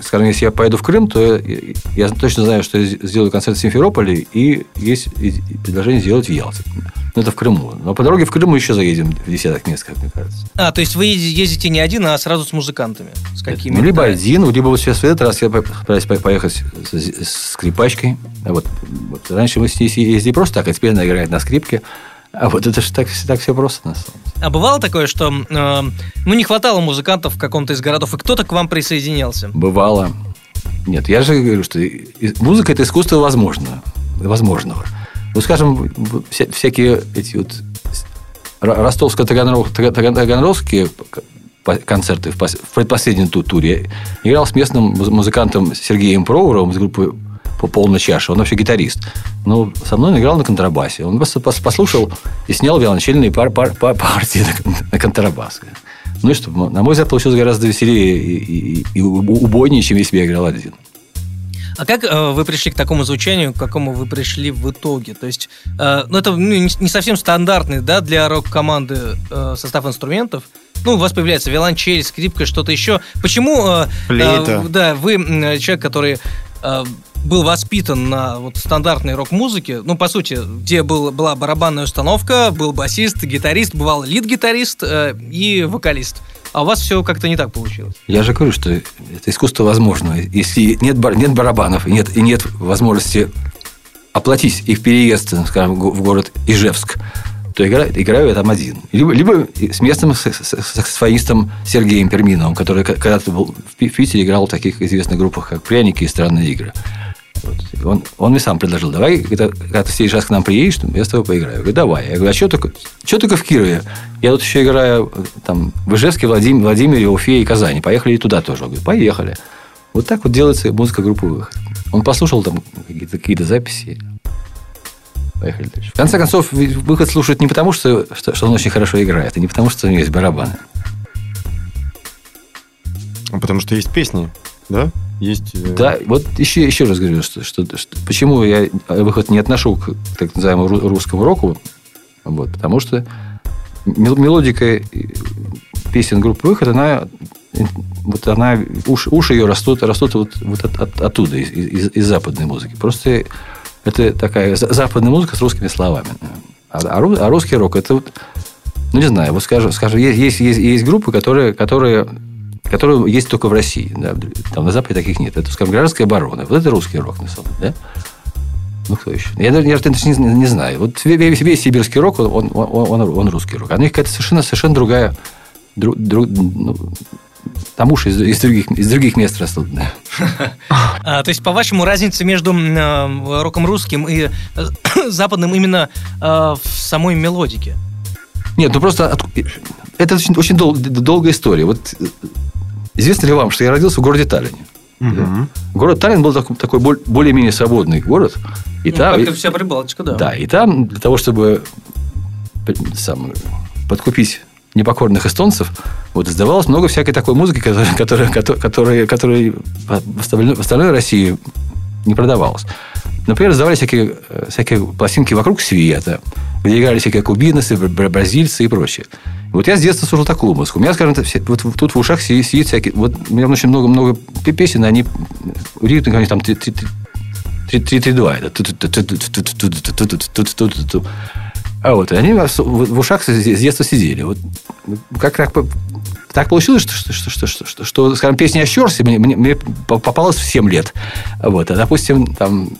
Скажем, если я поеду в Крым, то я, точно знаю, что я сделаю концерт в Симферополе, и есть предложение сделать в Ялте. Ну, это в Крыму. Но по дороге в Крым мы еще заедем в десяток мест, как мне кажется. А, то есть вы ездите не один, а сразу с музыкантами? С какими? Ну, либо один, либо вот сейчас в этот раз я пытаюсь поехать с скрипачкой. А вот, вот раньше мы с ней ездили просто так, а теперь она играет на скрипке. А вот это же так, так все просто на самом деле. А бывало такое, что э, ну, не хватало музыкантов в каком-то из городов, и кто-то к вам присоединялся? Бывало. Нет, я же говорю, что музыка – это искусство возможного. возможного. Ну, скажем, вся, всякие эти вот ростовско-таганрогские концерты в предпоследнем туре. Играл с местным музыкантом Сергеем Проуровым из группы по полной чаше. Он вообще гитарист. Но со мной он играл на контрабасе. Он просто послушал и снял виолончельные пар пар пар партии на контрабас. Ну и что, на мой взгляд, получилось гораздо веселее и, и, и убойнее, чем если бы я играл один. А как э, вы пришли к такому звучанию, к какому вы пришли в итоге? То есть, э, ну, это ну, не совсем стандартный, да, для рок-команды э, состав инструментов. Ну, у вас появляется виолончель, скрипка, что-то еще. Почему э, э, да, вы человек, который э, был воспитан на вот стандартной рок-музыке, ну, по сути, где был, была барабанная установка, был басист, гитарист, бывал лид-гитарист э, и вокалист. А у вас все как-то не так получилось. Я же говорю, что это искусство возможно. Если нет, бар, нет барабанов и нет, и нет возможности оплатить их переезд, скажем, в город Ижевск, то играю, играю я там один. Либо, либо с местным саксофонистом Сергеем Перминовым, который когда-то был в Питере, играл в таких известных группах, как «Пряники» и «Странные игры». Вот. Он, он мне сам предложил, давай, когда, когда ты в следующий раз к нам приедешь, я с тобой поиграю. Я говорю, давай. Я говорю, а что только, что только в Кирове? Я тут еще играю там, в Ижевске, Владимир, Владимире, Уфе и Казани. Поехали и туда тоже. Он говорит, поехали. Вот так вот делается музыка группы «Выход». Он послушал там какие-то, какие записи. Поехали дальше. В конце концов, выход слушает не потому, что, что, что он очень хорошо играет, и не потому, что у него есть барабаны. А потому что есть песни, да? Есть... Э, да, вот еще, еще раз говорю, что, что, что почему я выход не отношу к так называемому русскому року, вот, потому что мелодика песен группы выход, она вот она уши, уши ее растут, растут вот, вот от, от, оттуда, из, из, из западной музыки. Просто это такая западная музыка с русскими словами. А, а, а русский рок это вот, ну не знаю, вот скажем, скажем есть, есть, есть, есть группы, которые, которые которые есть только в России. Да? Там на Западе таких нет. Это, скажем, гражданская оборона. Вот это русский рок, на самом деле. Да? Ну, кто еще? Я даже, я даже не, не знаю. Вот весь, весь сибирский рок, он, он, он, он русский рок. А у них какая-то совершенно, совершенно другая... Друг, друг, ну, там уши из, из других, из других мест растут. да. А, то есть, по-вашему, разница между э, роком русским и э, западным именно э, в самой мелодике? Нет, ну просто от- это очень, очень дол- долгая история. Вот э, известно ли вам, что я родился в городе Таллине? Город Таллин был такой, такой более-менее свободный город. И Ну, там, как-то и- вся Прибалтика, да. да, и там для того, чтобы сам, подкупить непокорных эстонцев, вот издавалось много всякой такой музыки, которая, которая, которая, которая, в остальной России не продавалась. Например, раздавали всякие, всякие пластинки вокруг света, где играли всякие кубинцы, бразильцы и прочее. Вот я с детства слушал такую музыку. У меня, скажем, так, вот тут в ушах сидит, сидит всякие... Вот у меня очень много-много песен, они... Ритм, они там 3-3-2. А вот, они в ушах с детства сидели. Вот как так, так получилось, что, что, что, что, что, что, скажем, песня о Щерсе мне, мне, мне попалась в 7 лет. Вот, а, допустим, там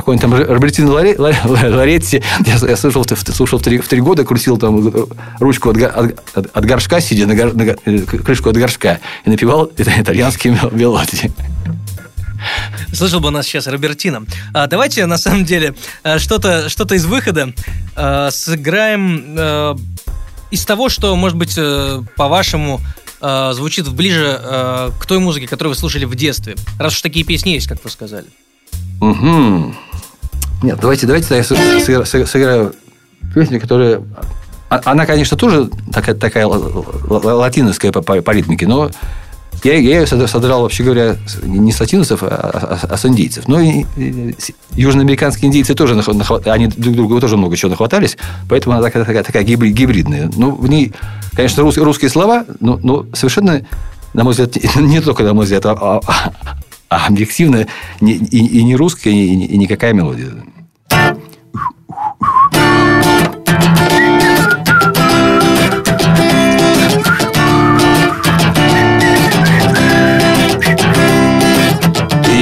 какой-нибудь там Робертино Лоре- Лоре- Лоретти, я, я слушал, в- слушал в три, в три года, крутил там ручку от, от, от- горшка, сидя на, гор- на э, крышку от горшка, и напевал итальянские мел- мелодии. Слышал бы у нас сейчас Робертино. А, давайте, на самом деле, э, что-то что из выхода э, сыграем э, из того, что, может быть, по-вашему, э, звучит ближе э, к той музыке, которую вы слушали в детстве. Раз уж такие песни есть, как вы сказали. Мгм. Нет, давайте, давайте я сыгра- сыгра- сыгра- сыграю песню, которая... а- Она, конечно, тоже такая, такая л- л- л- латиновская по, по- ритмике, но я, я ее сод- содрал, вообще говоря, не с латиносов, а, а- а с индейцев. Но и, и с- южноамериканские индейцы тоже, они друг другу тоже много чего нахватались, поэтому она такая, такая, такая гибри- гибридная. Ну, в ней, конечно, рус- русские слова, но, но совершенно, на мой взгляд, не только, на мой взгляд, а, а- а объективно и, и не русская, и никакая мелодия.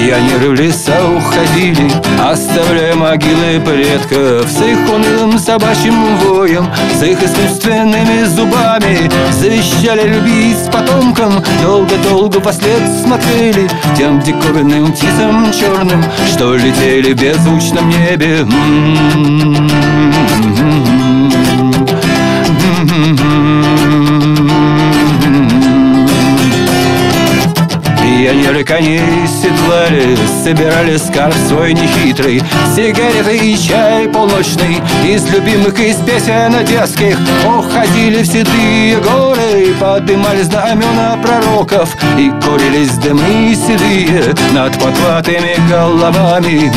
Пионеры в леса уходили, оставляя могилы предков. С их унылым собачьим воем, с их искусственными зубами Завещали любить с потомком, долго-долго послед смотрели Тем диковинным птицам черным, что летели в беззвучном небе Пионеры коней седлали, собирали скарб свой нехитрый. Сигареты и чай полночный Из любимых из песен детских Уходили в седые горы Подымали знамена пророков. И курились дымы седые Над потлатыми головами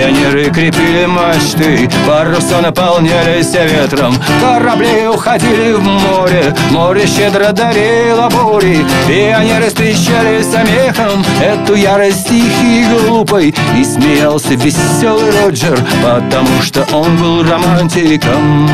Пионеры крепили мачты, паруса наполнялись ветром. Корабли уходили в море, море щедро дарило бури. Пионеры встречали смехом эту ярость и глупой. И смеялся веселый Роджер, потому что он был романтиком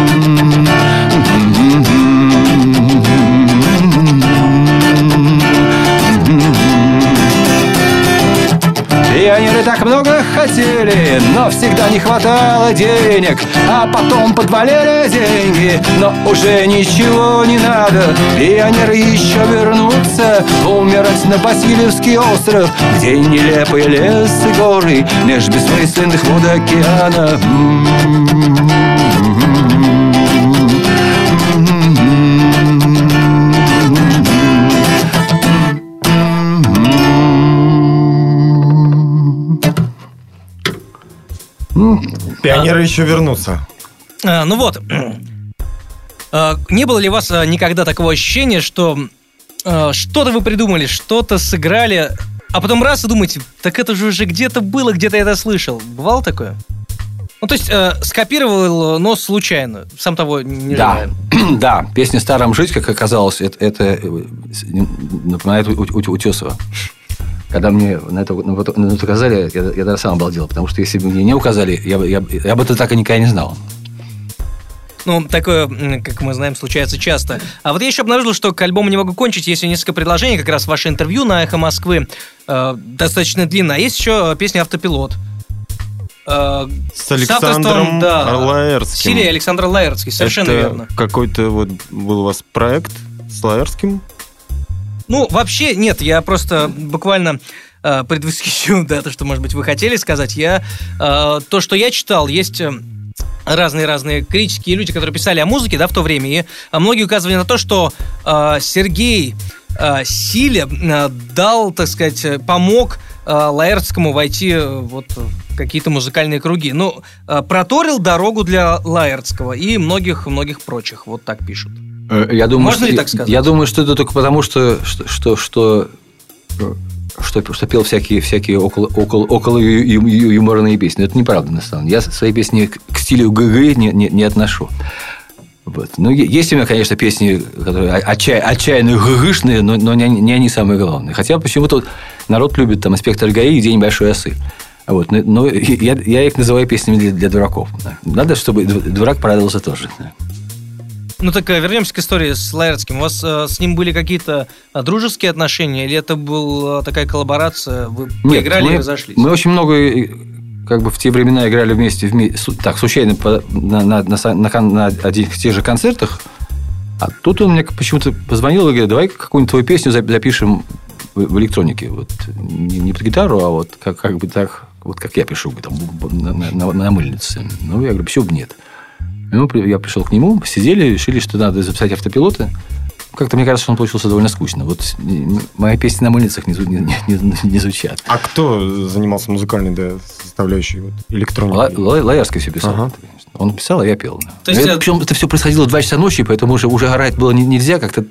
Пионеры так много хотели, но всегда не хватало денег. А потом подвалили деньги, но уже ничего не надо. Пионеры еще вернутся умирать на Васильевский остров Где нелепые лес и горы меж бессмысленных вод океана Пионеры еще вернутся. А, ну вот. А, Не было ли у вас а, никогда такого ощущения, что а, что-то вы придумали, что-то сыграли, а потом раз и думаете, так это же уже где-то было, где-то я это слышал. Бывало такое? Ну, то есть, э, скопировал, но случайно, сам того не Да, желая. да, песня «Старом жить», как оказалось, это, это напоминает У- У- Утесова. Когда мне на это, на это- на это указали, я, я даже сам обалдел, потому что если бы мне не указали, я, бы- я, бы- я бы это так и никогда не знал. Ну, такое, как мы знаем, случается часто. А вот я еще обнаружил, что к альбому не могу кончить. Есть несколько предложений, как раз ваше интервью на «Эхо Москвы». э, достаточно длинно. А есть еще песня «Автопилот». э, С Александром да, Лаэртским. Сирия Александр Лаерский, совершенно Это верно. какой-то вот был у вас проект с Лаэртским? Ну, вообще, нет, я просто буквально э, предвосхищу, да, то, что, может быть, вы хотели сказать. Я, э, то, что я читал, есть э, разные-разные критики и люди, которые писали о музыке, да, в то время, и э, многие указывали на то, что э, Сергей э, Силе э, дал, так сказать, э, помог э, Лаэртскому войти э, вот какие-то музыкальные круги. Ну, проторил дорогу для Лаэртского и многих-многих прочих, вот так пишут. Э, Я думаю, Можно что, ли так сказать? Я думаю, что это только потому, что что что, что, что, что пел всякие всякие около около около ю- ю- юморные песни. Это неправда на самом деле. Я свои песни к стилю ГГ не, не, не отношу. Вот. Ну, есть у меня, конечно, песни, которые отчай, отчаянно гыгышные, но, но не, не они самые главные. Хотя почему-то вот народ любит там «Инспектор ГАИ» и «День большой осы». Вот. Но, я, я их называю песнями для, для дураков. Надо, чтобы ду- дурак порадовался тоже. Ну так э, вернемся к истории с Лаэртским. У вас э, с ним были какие-то э, дружеские отношения, или это была такая коллаборация? Вы Нет, поиграли мы, и разошлись? Мы очень много, э, как бы в те времена играли вместе, вме- су- так, случайно по- на, на, на, на на одних тех же концертах. А тут он мне почему-то позвонил и говорит, давай какую-нибудь твою песню зап- запишем в, электронике. Вот не, не под гитару, а вот как, как бы так, вот как я пишу там, на, на, на- на мыльнице. Ну, я говорю, почему бы нет? Ну, я пришел к нему, сидели, решили, что надо записать автопилоты. Как-то мне кажется, что он получился довольно скучно. Вот мои песни на мыльницах не, не, не- не звучат. А кто занимался музыкальной да, составляющей вот, Ла- электроникой? Ла- Лаерский все писал. Ага. Он писал, а я пел. То есть это, причем это все происходило в 2 часа ночи, поэтому уже, уже орать было не- нельзя. Как-то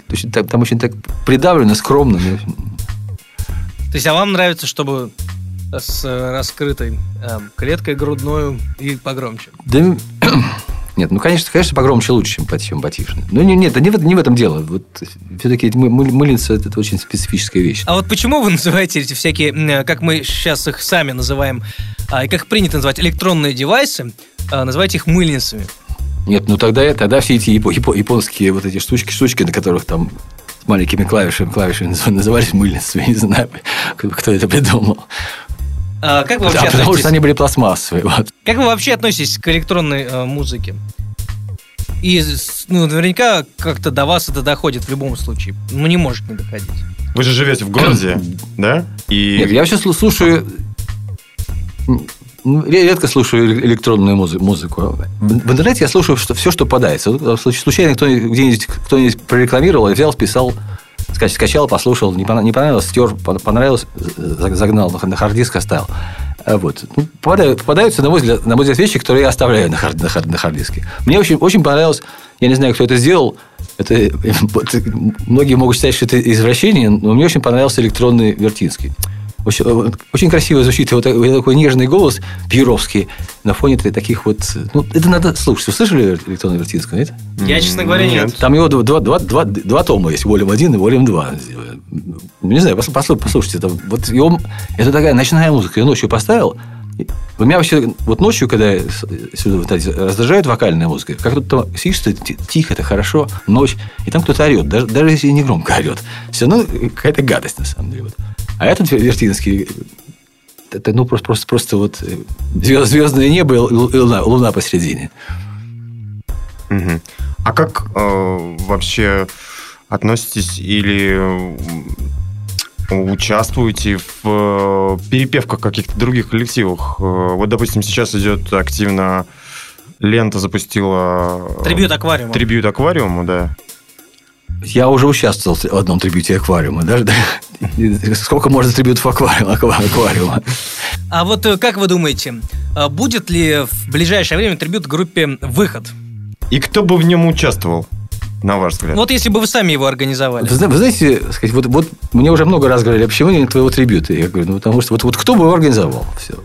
там очень так придавлено, скромно. То есть, а вам нравится, чтобы с э, раскрытой э, клеткой грудной и погромче? Да, нет, ну, конечно, конечно, погромче лучше, чем, чем потише. Но не, нет, не в, не в этом дело. Вот все-таки мыльница – это, очень специфическая вещь. А вот почему вы называете эти всякие, как мы сейчас их сами называем, а, и как принято называть, электронные девайсы, а, называете их мыльницами? Нет, ну тогда, тогда все эти япо- япо- японские вот эти штучки, штучки, на которых там с маленькими клавишами, клавишами наз- назывались мыльницами. Не знаю, кто это придумал. А, как вы вообще Да, потому относитесь? что они были пластмассовые. Вот. Как вы вообще относитесь к электронной э, музыке? И ну, наверняка как-то до вас это доходит в любом случае. Ну, не может не доходить. Вы же живете в городе, да? И Нет, я сейчас слушаю... я редко слушаю эле- электронную музы- музыку. В интернете я слушаю что, все, что подается. Случайно кто-нибудь кто-нибудь прорекламировал, я взял, списал, ска- скачал, послушал, не пона- не понравилось, стер, пон- понравилось, за- загнал, на хард-диск оставил. А Вот. Ну, попадают- попадаются, на мой, взгляд, на мой взгляд, вещи, которые я оставляю на, хард, на, хард, хард-диске. Мне очень, очень понравилось, я не знаю, кто это сделал, это, вот, многие могут считать, что это извращение, но мне очень понравился электронный Вертинский. Очень, очень красиво звучит его такой, такой нежный голос пьеровский на фоне таких вот... Ну, это надо слушать. Вы слышали электронный Вертинского, нет? Я, честно говоря, нет. Нет. Там его два, два, два, два тома есть, волюм 1 и волюм 2. Не знаю, пос- послу- послушайте. Это, вот его, это такая ночная музыка. Я ночью поставил. У меня вообще вот ночью, когда сюда вот раздражает вокальная музыка, как тут сидишь, ты ти- тихо, это хорошо, ночь, и там кто-то орет, даже, даже если не громко орет. Все равно какая-то гадость, на самом деле. Вот. А этот Вертинский, это ну просто, просто, просто вот э, звезд- звездное небо и лу- и луна, луна посередине. Мгм. А как э, вообще относитесь или участвуете в э, перепевках каких-то других коллективах? Э, Вот, допустим, сейчас идет активно лента запустила э, Трибют аквариума. трибют аквариуму, да. Я уже участвовал в одном трибюте аквариума. Даже, сколько можно трибютов аквариума? аквариума? А вот как вы думаете, э, будет ли в ближайшее время трибют группе «Выход»? И кто бы в нем участвовал, на ваш взгляд? Вот если бы вы сами его организовали. Вы, вы знаете, сказать, вот, вот мне уже много раз говорили, а почему нет твоего трибюта? Я говорю, ну потому что вот, вот кто бы его организовал? Все.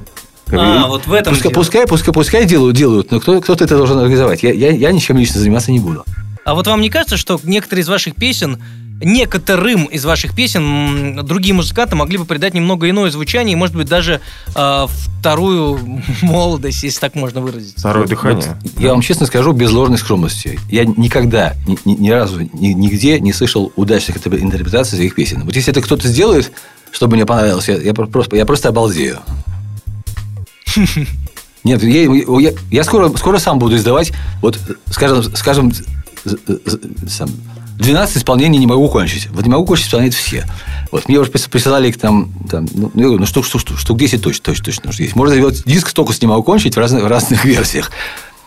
А, вот в этом пускай, дело. пускай, пускай, пускай делают, делают, но кто, кто-то это должен организовать. Я, я, я ничем лично заниматься не буду. А вот вам не кажется, что некоторые из ваших песен, некоторым из ваших песен другие музыканты могли бы придать немного иное звучание и, может быть, даже э, вторую молодость, если так можно выразиться? Второе дыхание. Вот я вам честно скажу, без ложной скромности. Я никогда, ни, ни- ни разу, ни- нигде не слышал удачных интерпре- интерпретаций своих песен. Вот если это кто-то сделает, чтобы мне понравилось, я, я про- просто, я просто обалдею. Нет, я, я, я скоро, скоро сам буду издавать, вот, скажем, скажем, сам, 12 исполнений не могу кончить. Вот не могу кончить исполнять все. Вот мне уже прис- присылали их там, там ну, я говорю, ну штук, штук, штук, штук 10 точно, точно, точно уже есть. Можно сделать диск только с не могу кончить в разных, в разных версиях.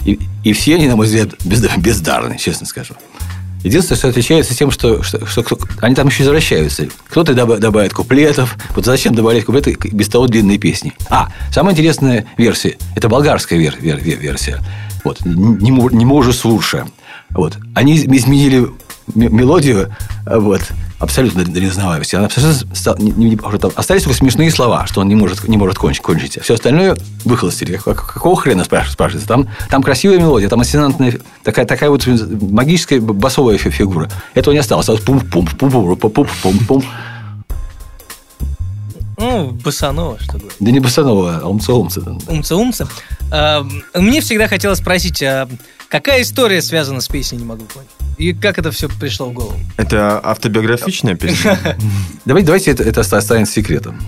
И, и все они, на мой взгляд, безда- бездарны, честно скажу. Единственное, что отличается тем, что, что, что кто- они там еще возвращаются. Кто-то добав- добавит куплетов. Вот зачем добавлять куплеты без того длинные песни? А, самая интересная версия – это болгарская вер- вер- вер- версия. Вот, не, не можу свурша. Вот. Они из- изменили мелодию, а, вот, абсолютно до неузнаваемости. Она абсолютно стала- не- не- уже там остались только смешные слова, что он не может, не может кончить, кончить. Все остальное выхолостили. Как- как- какого хрена спраш- спрашивается? Там, там красивая мелодия, там ассонантная, такая, такая вот магическая басовая фи- фигура. Этого не осталось. Осталось пум-пум, пум-пум, пум-пум-пум. Ну, Басанова, что говорить. Да не басанова, а умца-умца. Умца-умца. А, Мне всегда хотелось спросить, а какая история связана с песней «Не могу кончить»? И как это все пришло в голову? Это автобиографичная песня? Давайте, давайте это, это останется секретом.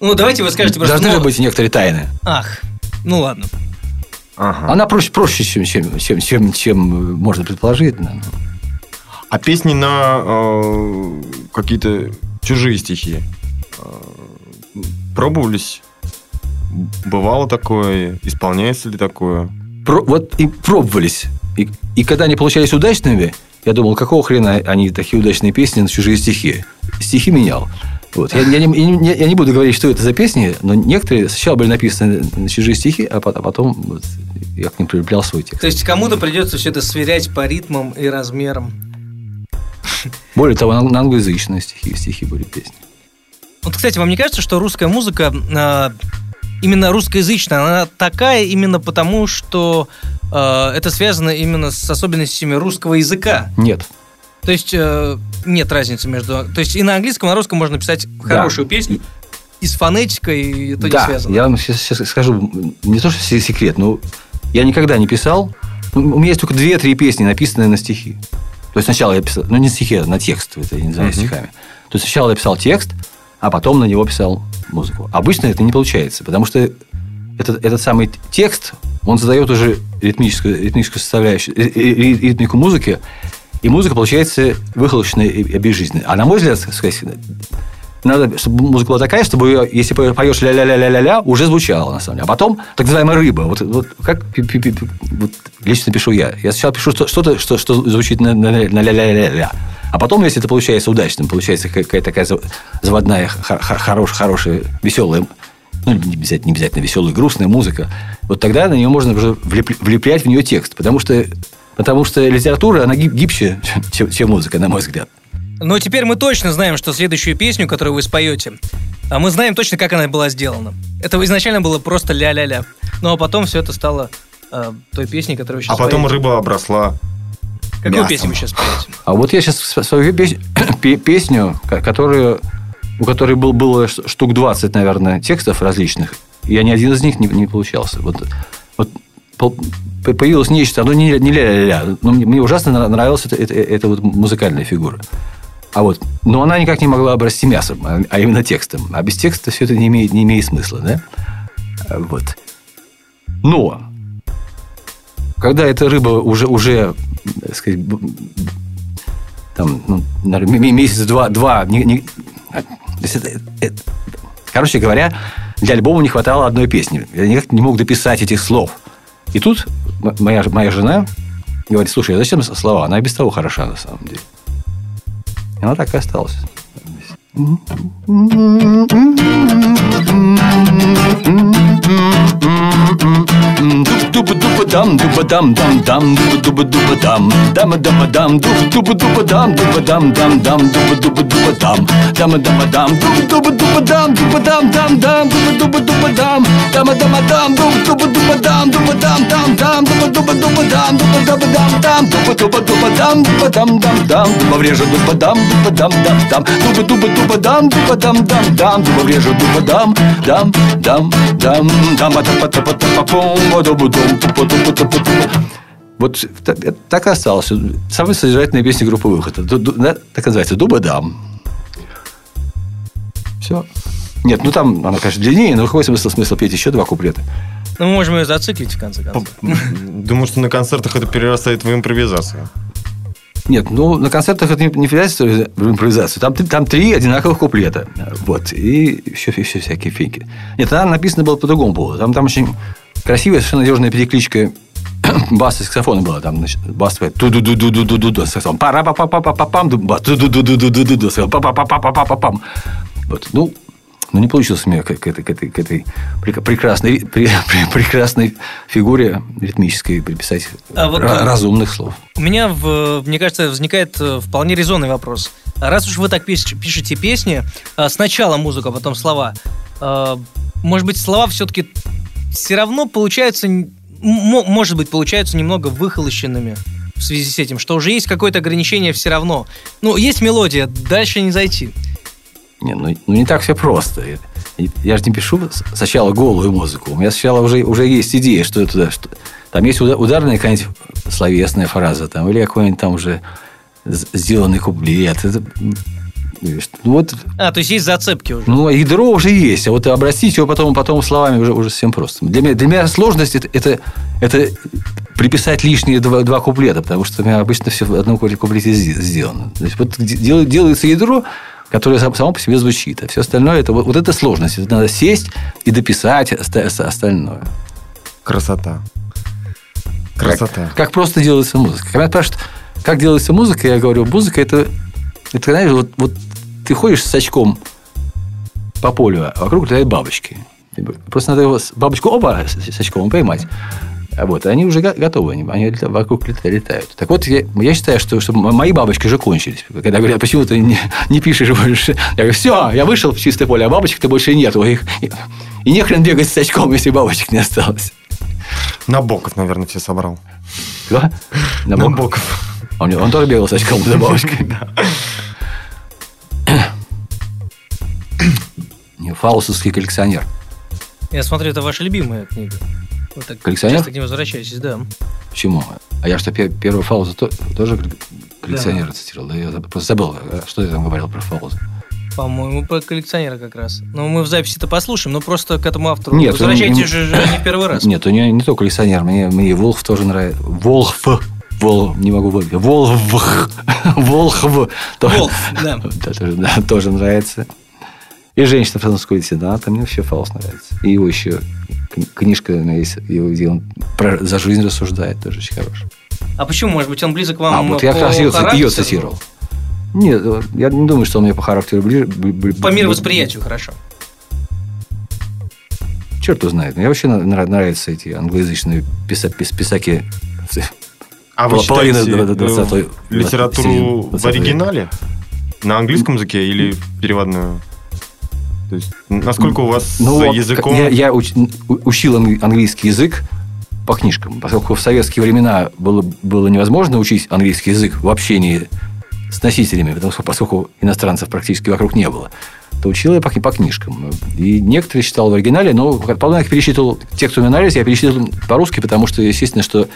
Ну, давайте вы скажете просто... Должны ну, же быть некоторые тайны. Ах, ну ладно. Ага. Она проще, проще чем, чем, чем, чем, чем можно предположить. наверное. А песни на э, какие-то чужие стихи э, пробовались? Бывало такое? Исполняется ли такое? Про- вот и пробовались. И, когда они получались удачными, я думал, какого хрена они такие удачные песни на чужие стихи. Стихи менял. Вот. Я, я не, я я не буду говорить, что это за песни, но некоторые сначала были написаны на чужие стихи, а а потом вот я к ним прилеплял свой текст. То есть кому-то придется все это сверять по ритмам и размерам. Более того, на, на англоязычные стихи, стихи были песни. Вот, кстати, вам не кажется, что русская музыка, а, именно русскоязычная, она такая именно потому, что а, это связано именно с особенностями русского языка? Нет. То есть э, нет разницы между... То есть и на английском, и на русском можно писать хорошую песню, и с фонетикой это не да, связано. я вам сейчас, скажу, не то, что се- секрет, но я никогда не писал. У меня есть только две-три песни, написанные на стихи. То есть сначала я писал, ну не стихи, а на текст, это я не называю Мгм. стихами. То есть сначала я писал текст, а потом на него писал музыку. Обычно это не получается, потому что этот, этот самый текст, он задает уже ритмическую, ритмическую составляющую, ри- ри- ритмику музыки, и музыка получается выхолощенная и безжизненная. А на мой взгляд, сказать, надо, чтобы музыка была такая, чтобы если по- поешь ля-ля-ля-ля-ля-ля, уже звучало, на самом деле. А потом, так называемая рыба. Вот, вот как вот лично пишу я. Я сначала пишу что- что-то, что, что звучит на, на, на ля-ля-ля-ля. А потом, если это получается удачным, получается какая-то такая зав- заводная, х- х- хорош- хорошая, веселая, ну, не обязательно, не обязательно веселая, грустная музыка, вот тогда на нее можно уже влеп- влеплять в нее текст. Потому что, потому что литература, она гиб- гибче, чем музыка, на мой взгляд. Но теперь мы точно знаем, что следующую песню, которую вы споете, а мы знаем точно, как она была сделана. Это изначально было просто ля-ля-ля. Ну а потом все это стало э, той песней, которую вы сейчас А потом поете. рыба обросла Какую мясом. песню вы сейчас поете? А вот я сейчас свою пес- пе- песню, ко- которую, у которой был, было штук 20, наверное, текстов различных, и ни один из них не, не получался. Вот, вот появилось нечто, оно не, не ля-ля-ля, но мне, мне ужасно нра- нравилась эта, эта, эта вот музыкальная фигура. А вот, но она никак не могла обрасти мясом, а, а именно текстом. А без текста все это не имеет, не имеет смысла, да? А Вот. Но когда эта рыба уже, уже так сказать, б- там, ну, наверное, м- месяц, два. Не, не- а, это- это- короче говоря, для альбома не хватало одной песни. Я никак не мог дописать этих слов. И тут моя, моя жена говорит, слушай, а зачем слова? Она и без того хороша на самом деле. И она так и осталась. Дуба-дуба-дам, дуба-дам, дам, дам, дуба-дуба-дуба-дам, дама-дама-дам, дуба-дуба-дуба-дам, дуба-дам, дам, дам, дуба-дуба-дуба-дам, дама-дама-дам, дуба-дуба-дуба-дам, дуба-дам, дам, дам, дуба-дуба-дуба-дам, дама-дама-дам, дуба-дуба-дуба-дам, дубадам, дам, дам, дуба-дуба-дуба-дам, дуба-дуба-дам, дам, дуба-дуба-дуба-дам, дубадам, дам, дам, дуба врежу, дубадам, дубадам, дам, дам, дуба-дуба-дуба-дам, дубадам, дам, дам, дуба врежу, дубадам, дам, дам, дам, дам, пата-пата-пата-папум, водобудум, пу-пу-ту-пу-ту-пу-ту. Вот та- так и осталось. Самая содержательная песня группы «Выход». Так называется «Дуба-дам». Все. Нет, ну там она, конечно, длиннее, но какой смысл, смысл петь еще два куплета? Ну, мы можем ее зациклить, в конце концов. Думаю, что на концертах это перерастает в импровизацию. Нет, ну на концертах это не, в импровизацию. Там, там три одинаковых куплета. Вот. И еще, еще всякие фейки. Нет, она написана была по другому поводу. Там, там очень красивая, совершенно надежная перекличка бас и саксофона была. Там, значит, бас такой ту ду ду ду ду ду ду ду пара па па па па па пам ду ду ду ду ду ду ду саксофон. па па па па па па па пам Вот. Ну, ну, не получилось у меня к, к, этой, к этой, к этой прекрасной, при, при, прекрасной фигуре ритмической приписать а вот, разумных слов. У меня, в, мне кажется, возникает э, вполне резонный вопрос. Раз уж вы так пишете песни, э, сначала музыка, потом слова, э, может быть, слова все-таки все равно получаются, может быть, получаются немного выхолощенными в связи с этим, что уже есть какое-то ограничение все равно. Ну, есть мелодия, дальше не зайти. Не, ну, ну не так все просто. Я же не пишу сначала голую музыку. У меня сначала уже, уже есть идея, что это что... Там есть ударная какая-нибудь словесная фраза, там, или какой-нибудь там уже сделанный куплет. Это, ну, вот, а, то есть есть зацепки уже. Ну, ядро уже есть, а вот обрастить его потом, потом словами уже, уже совсем просто. Для меня, для меня сложность это, это, это приписать лишние два, два куплета, потому что у меня обычно все в одном куплете сделано. То есть, вот делается ядро, которое само по себе звучит. А все остальное, это вот, вот это сложность. Это надо сесть и дописать остальное. Красота. Красота. Как, как просто делается музыка. Когда спрашивают, как делается музыка, я говорю, музыка это, это знаешь, вот, вот ты ходишь с очком по полю, а вокруг летают бабочки. Просто надо его бабочку оба с очком поймать. А вот, они уже готовы, они, они вокруг летают. Так вот, я, я считаю, что, что мои бабочки уже кончились. Когда говорят, почему ты не, не пишешь больше, я говорю, все, я вышел в чистое поле, а бабочек-то больше нет. Их, и, и не хрен бегать с очком, если бабочек не осталось. Набоков, наверное, все собрал. Кто? Набоков. Набоков. Он, он тоже бегал с очком за бабочкой. Фаустовский коллекционер. Я смотрю, это ваша любимая книга. Вот так коллекционер? Часто к нему возвращаетесь, да. Почему? А я что, первый Фауза тоже коллекционера да. цитировал? Да я просто забыл, а что я там говорил про Фауза. По-моему, про коллекционера как раз. Ну, мы в записи-то послушаем, но просто к этому автору Нет, возвращайтесь он, же не первый раз. Нет, у него не только коллекционер, мне, мне Волх тоже нравится. Волх Вол, не могу выговорить. Волх. Волхв. Волх, да. да. Тоже нравится. И женщина французского лейтенанта. Мне вообще Фауст нравится. И его еще книжка есть, его, где он про, за жизнь рассуждает, тоже очень хорошая. А почему? Может быть, он близок к вам А, вот я как раз ее, ее цитировал. Нет, я не думаю, что он мне по характеру ближе. По мировосприятию хорошо. Черт его знает. Мне вообще нравятся эти англоязычные писа, пис, писаки. А вы читаете 20 э, литературу 20 в оригинале? На английском языке или переводную? То есть, насколько у вас ну, языком... Я, я уч, учил английский язык по книжкам, поскольку в советские времена было, было невозможно учить английский язык в общении с носителями, потому что, поскольку иностранцев практически вокруг не было, то учил я по, по книжкам. И некоторые читал в оригинале, но потом я их перечитывал, те, кто мне нравились, я перечитывал по-русски, потому что, естественно, что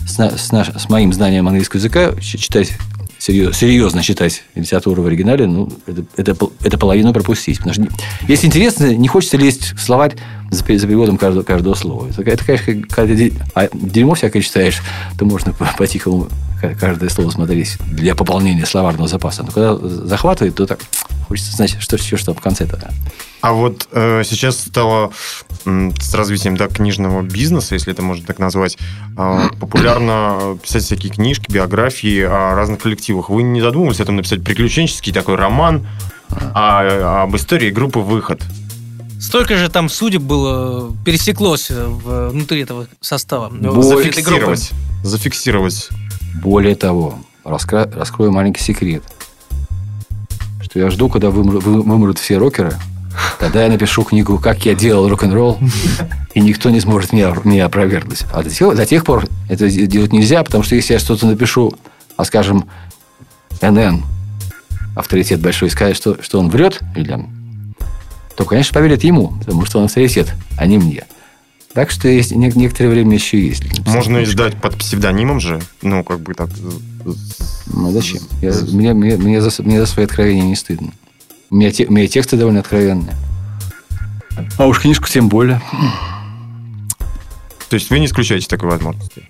с, с, наш, с моим знанием английского языка читать серьезно, серьезно читать литературу в оригинале, ну, это, это, это половину пропустить. Потому что, если интересно, не хочется лезть в словарь за, за переводом каждого, каждого слова. Это, это конечно, когда а дерьмо всякое читаешь, то можно по-тихому каждое слово смотреть для пополнения словарного запаса. Но когда захватывает, то так хочется знать, что, что, что в конце-то. А вот э, сейчас стало э, с развитием да, книжного бизнеса, если это можно так назвать, э, популярно писать всякие книжки, биографии о разных коллективах. Вы не задумывались о том написать приключенческий такой роман о, об истории группы «Выход»? Столько же там судеб было, пересеклось внутри этого состава. Зафиксировать. Зафиксировать. Более того, раскро... раскрою маленький секрет, что я жду, когда вымрут, все рокеры – Тогда я напишу книгу «Как я делал рок-н-ролл», и никто не сможет меня, меня опровергнуть. А до тех, до тех пор это делать нельзя, потому что если я что-то напишу, а скажем, НН, авторитет большой, скажет, что, что он врет, или, то, конечно, поверят ему, потому что он авторитет, а не мне. Так что есть некоторое время еще есть. Можно издать под псевдонимом же, ну, как бы так. Ну, зачем? Я, мне, мне, мне, за, мне за свои откровения не стыдно. У меня, те, у меня тексты довольно откровенные. А уж книжку тем более. То есть вы не исключаете такой возможности?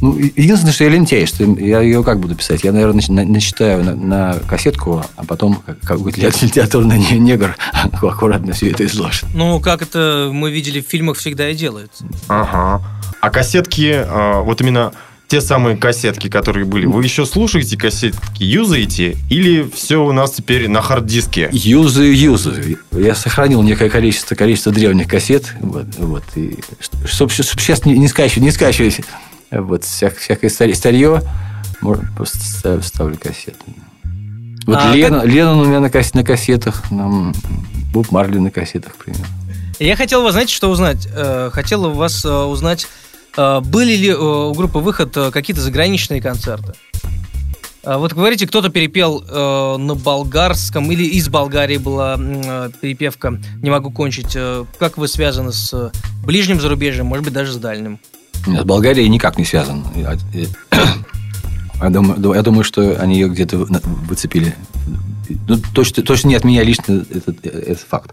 Ну, единственное, что я лентяй, что я ее как буду писать? Я, наверное, нач- на- начитаю на, на кассетку, а потом как- какой-то литературный не- негр аккуратно все это изложит. Ну, как это мы видели в фильмах всегда и делается. Ага. А кассетки, а, вот именно те самые кассетки, которые были, вы еще слушаете кассетки, юзаете? Или все у нас теперь на хард-диске? Юзаю, юзаю. Я сохранил некое количество, количество древних кассет. Вот, вот, и чтобы, сейчас не, не скачивать, не скачивать вот, вся- всякое старье, старье, можно просто ставлю, кассеты. Вот А Лена, Леннон у меня на, касс- на кассетах, нам Боб Марли на кассетах, примерно. Я хотел вас, знаете, что узнать? Э, Хотел у вас э, узнать, э, были ли у группы «Выход» какие-то заграничные концерты? Вот говорите, кто-то перепел э, на болгарском или из Болгарии была э, перепевка «Не могу кончить». Как вы связаны с ближним зарубежьем, может быть, даже с дальним? С Болгарией никак не связан. Я, думаю, я думаю, что они ее где-то вы- выцепили. Ну, точно, точно не от меня лично этот, этот факт.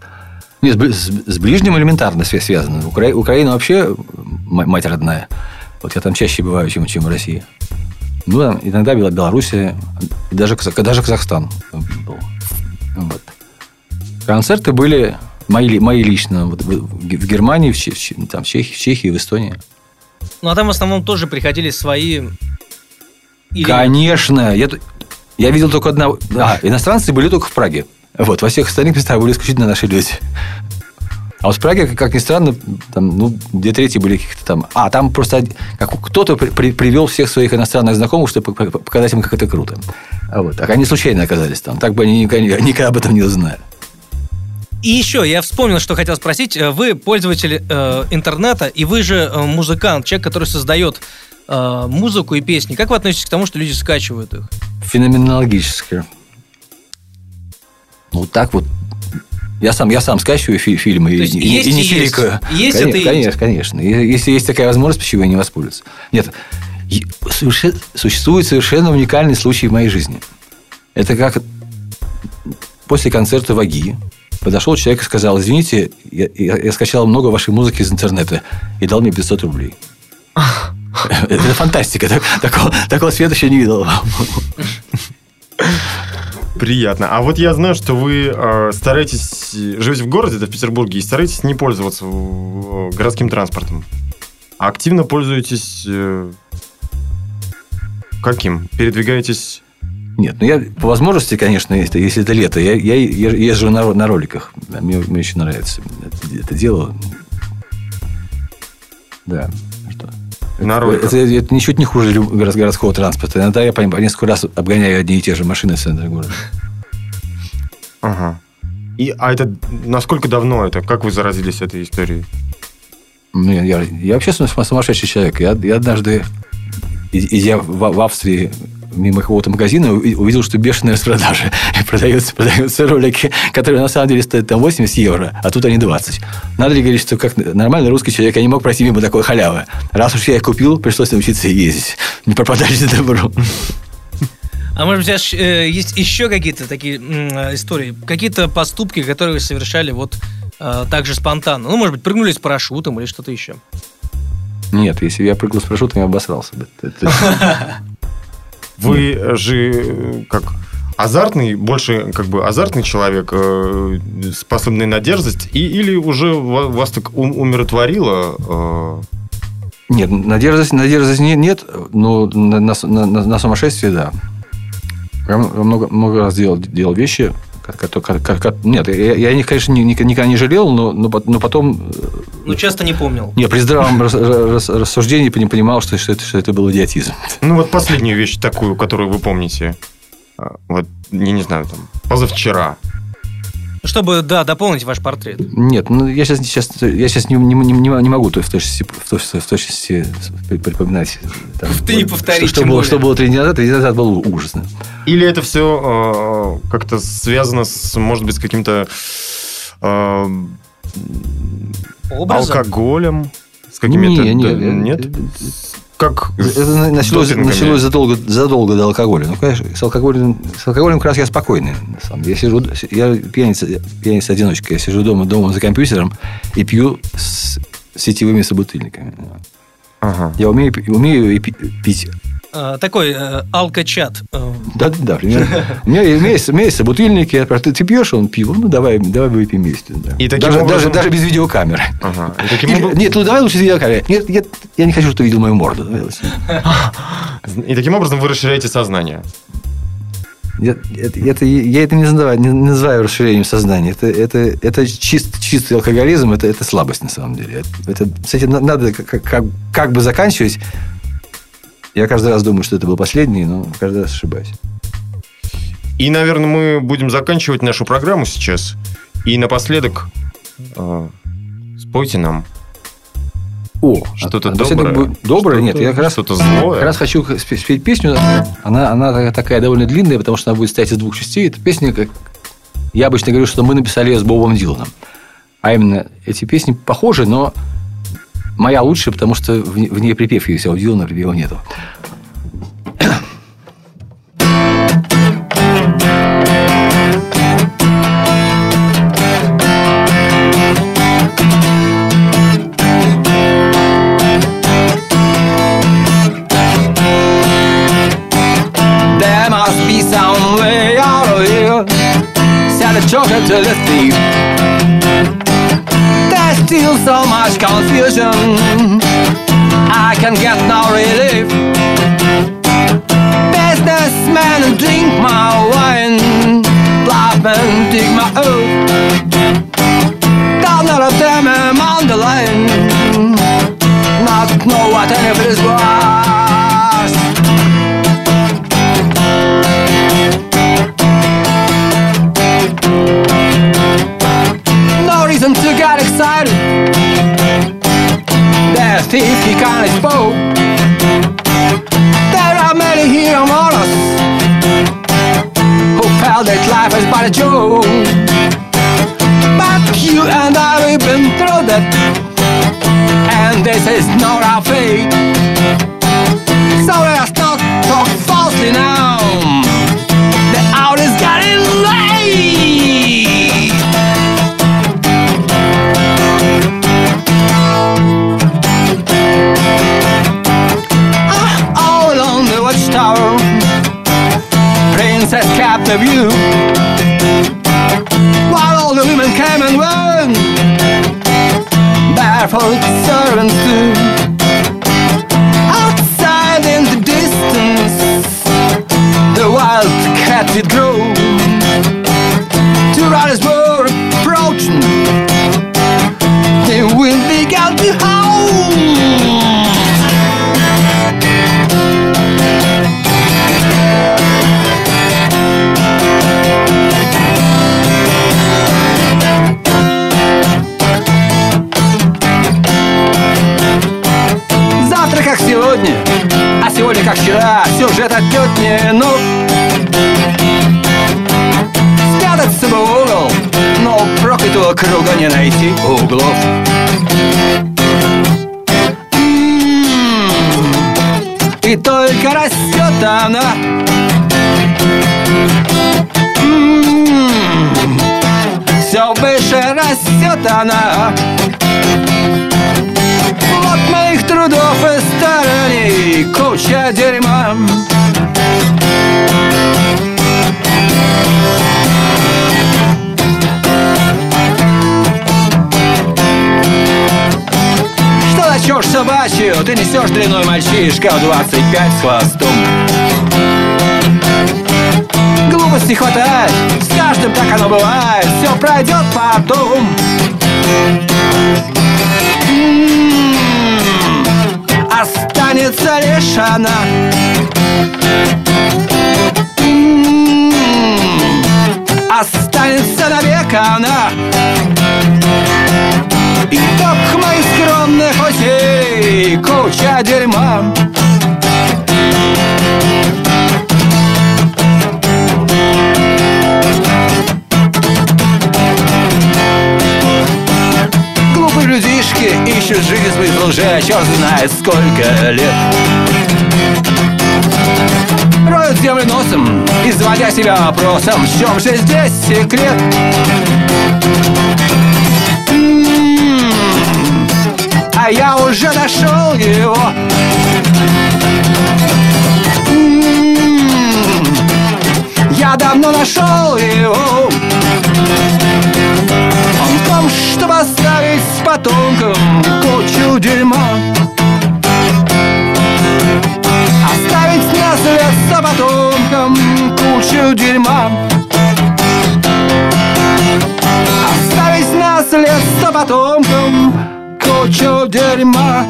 Нет, с с, ближним элементарно свя- связано. Укра- Украина вообще мать родная. Вот я там чаще бываю, чем, чем в России. Ну, да, иногда Бел- Белоруссия, и даже, даже Казахстан был. Вот. Концерты были мои, мои лично вот в, Германии, в, в там, в Чехии, в Чехии, в Эстонии. Ну, а там в основном тоже приходили свои... или- Конечно. Я, я видел только одного. А, иностранцы были только в Праге. Вот, во всех остальных местах были исключительно наши люди. А вот в Праге, как, ни странно, там, ну, две трети были каких-то там... А, там просто как, кто-то при- при- привел всех своих иностранных знакомых, чтобы пок- пок- показать им, как это круто. А вот. Так они случайно оказались там. Так бы они никогда, никогда об этом не узнали. И еще, я вспомнил, что хотел спросить. Э, Вы пользователь э, интернета, и вы же э, музыкант, человек, который создает э, музыку и песни. Как вы относитесь к тому, что люди скачивают их? Феноменологически. Ну, так вот. Я сам, я сам скачиваю фи- фильмы и, есть и- есть и не и есть. конечно, это конечно, есть. конечно. Если есть такая возможность, почему я не воспользоваться? Нет, существует совершенно уникальный случай в моей жизни. Это как после концерта Ваги подошел человек и сказал, извините, я, я- я скачал много вашей музыки из интернета и дал мне 500 рублей. Это фантастика. Так- Такого, такого света еще не видел. Приятно. А вот я знаю, что вы э, стараетесь, живете в городе, это в Петербурге, и стараетесь не пользоваться э, городским транспортом. А активно пользуетесь... э, каким? Передвигаетесь... Нет, ну я по возможности, конечно, если, если это лето, я, я е- езжу на, на роликах. Мне, мне очень нравится это, это дело. Да. Что? На Это, роликах. это, это ничуть не хуже городского транспорта. Иногда я по, по несколько раз обгоняю одни и те же машины в центре города. Ага. И, а это насколько давно это? Как вы заразились этой историей? Ну, я, я- я вообще сум- сумасшедший человек. Я, я однажды, идя в, в Австрии мимо какого-то магазина, уви- увидел, что бешеная распродажа. И продаются, продаются ролики, которые на самом деле стоят там 80 евро, а тут они 20. Надо ли говорить, что как нормальный русский человек, я не мог пройти мимо такой халявы. Раз уж я их купил, пришлось научиться ездить. Не пропадать же добро. А может быть, у э, есть еще какие-то такие э, истории, какие-то поступки, которые вы совершали вот э, так же спонтанно? Ну, может быть, прыгнули с парашютом или что-то еще? Нет, если бы я прыгал с парашютом, я обосрался бы. Вы же э, как азартный, больше как бы азартный человек, э, способный на дерзость, и, или уже ва- вас так ум- умиротворило? э, Нет, на дерзость, на дерзость не- нет, но на, на, на- на сумасшествие, да. Я много, много раз делал, делал вещи, нет, я, я них, конечно, ни- ни- никогда не жалел, но, но, пот- но потом, э, Ну, часто не помнил. не, при здравом рас- рас- рассуждении пони- понимал, что, что, это, что это был идиотизм. Ну, вот последнюю вещь такую, которую вы помните. А, Вот, я не знаю, там, позавчера. Чтобы, да, дополнить ваш портрет. Нет, ну я сейчас, сейчас, я сейчас не, не, не, не могу то в точности, в точности, в точности при- припоминать. там, Ты не повтори, что, что было, что было три дня назад, три дня назад было ужасно. Или это все как-то связано с, может быть, с каким-то э, Образом? алкоголем? С какими-то... Не, да, не, нет? Как Это началось, допингами. началось задолго, задолго до алкоголя. Ну, конечно, с алкоголем, с алкоголем как раз я спокойный. На самом деле. Я сижу, я пьяница, пьяница одиночка. Я сижу дома, дома за компьютером и пью с сетевыми собутыльниками. Ага. Я умею, умею пить. Э, Такой э, алкочат. Э, Да, да, да, примерно. У меня есть, у меня есть- собутыльники. Я спрашиваю, ты, пьешь? Он пиво. Ну, давай, давай выпьем вместе. да. И таким даже, образом- даже, даже без видеокамеры. Ага. И таким, Или- обра- Нет, ну давай лучше с видеокамерой. Нет, нет, я не хочу, чтобы ты видел мою морду. И таким образом вы расширяете сознание. Я, это, это- я это не называю, не называю расширением сознания. Это, это, это чист, чистый алкоголизм, это, это слабость на самом деле. Это, с этим на- надо как, как, как бы заканчивать. Я каждый раз думаю, что это был последний, но каждый раз ошибаюсь. И, наверное, мы будем заканчивать нашу программу сейчас. И напоследок э, спойте нам О, что-то а- доброе. будет- Доброе? Нет, я как раз, Что-то злое. как раз хочу спе- спеть песню. Она, она такая довольно длинная, потому что она будет состоять из двух частей. Эта песня, как я обычно говорю, что мы написали ее с Бобом Диланом. А именно, эти песни похожи, но моя лучше, потому что в, в ней припев есть, а у Дилана припева нету. There to the thief. Still so much confusion. I can get no relief. Businessman, drink my wine. Laugh and dig my oath. Down out of them, I'm on the line. Not know what any of this was. no reason to get excited. Thief he can't expose. There are many here among us who felt that life is but a joke. But you and I we've been through that, and this is not our fate. So let us not talk falsely now. The view. While all the women came and went, barefoot servants too. Outside in the distance, the wild cat did grow. Two riders were approaching. The wind began to howl. Не нов Спрятаться бы угол, но проклятого круга не найти углов М-м-м. И только растет она Все выше растет она собачью ты несешь дряной мальчишка в 25 с хвостом Глупости хватает, с каждым так оно бывает Все пройдет потом М-м-м. Останется лишь она М-м-м. Останется навек она куча дерьма Глупые людишки ищут жизнь уже а черт знает сколько лет Роют землю носом, изводя себя вопросом В чем же здесь секрет? А я уже нашел его. М-м-м, Я давно нашел его. Он в том, чтобы оставить потомкам кучу дерьма. Оставить наследство потомкам кучу дерьма. Оставить наследство потомкам кучу дерьма.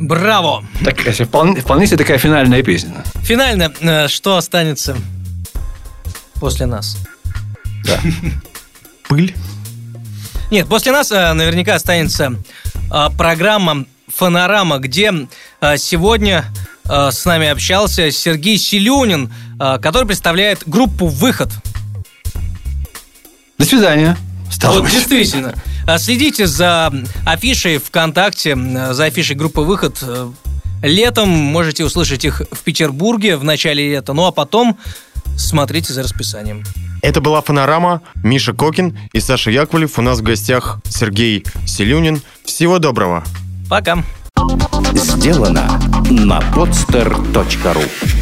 Браво! Так, это вполне, вполне себе такая финальная песня. Финально, э, что останется после нас? Пыль. Нет, после нас э, наверняка останется э, программа «Фонорама», где сегодня с нами общался Сергей Селюнин, который представляет группу «Выход». До свидания. Стало Вот быть. действительно. А Следите за афишей ВКонтакте, за афишей группы «Выход». Э, Летом можете услышать их в Петербурге в начале лета, ну а потом смотрите за расписанием. Это была «Фонорама», Миша Кокин и Саша Яковлев. У нас в гостях Сергей Селюнин. Всего доброго. Пока. Сделано на podster.ru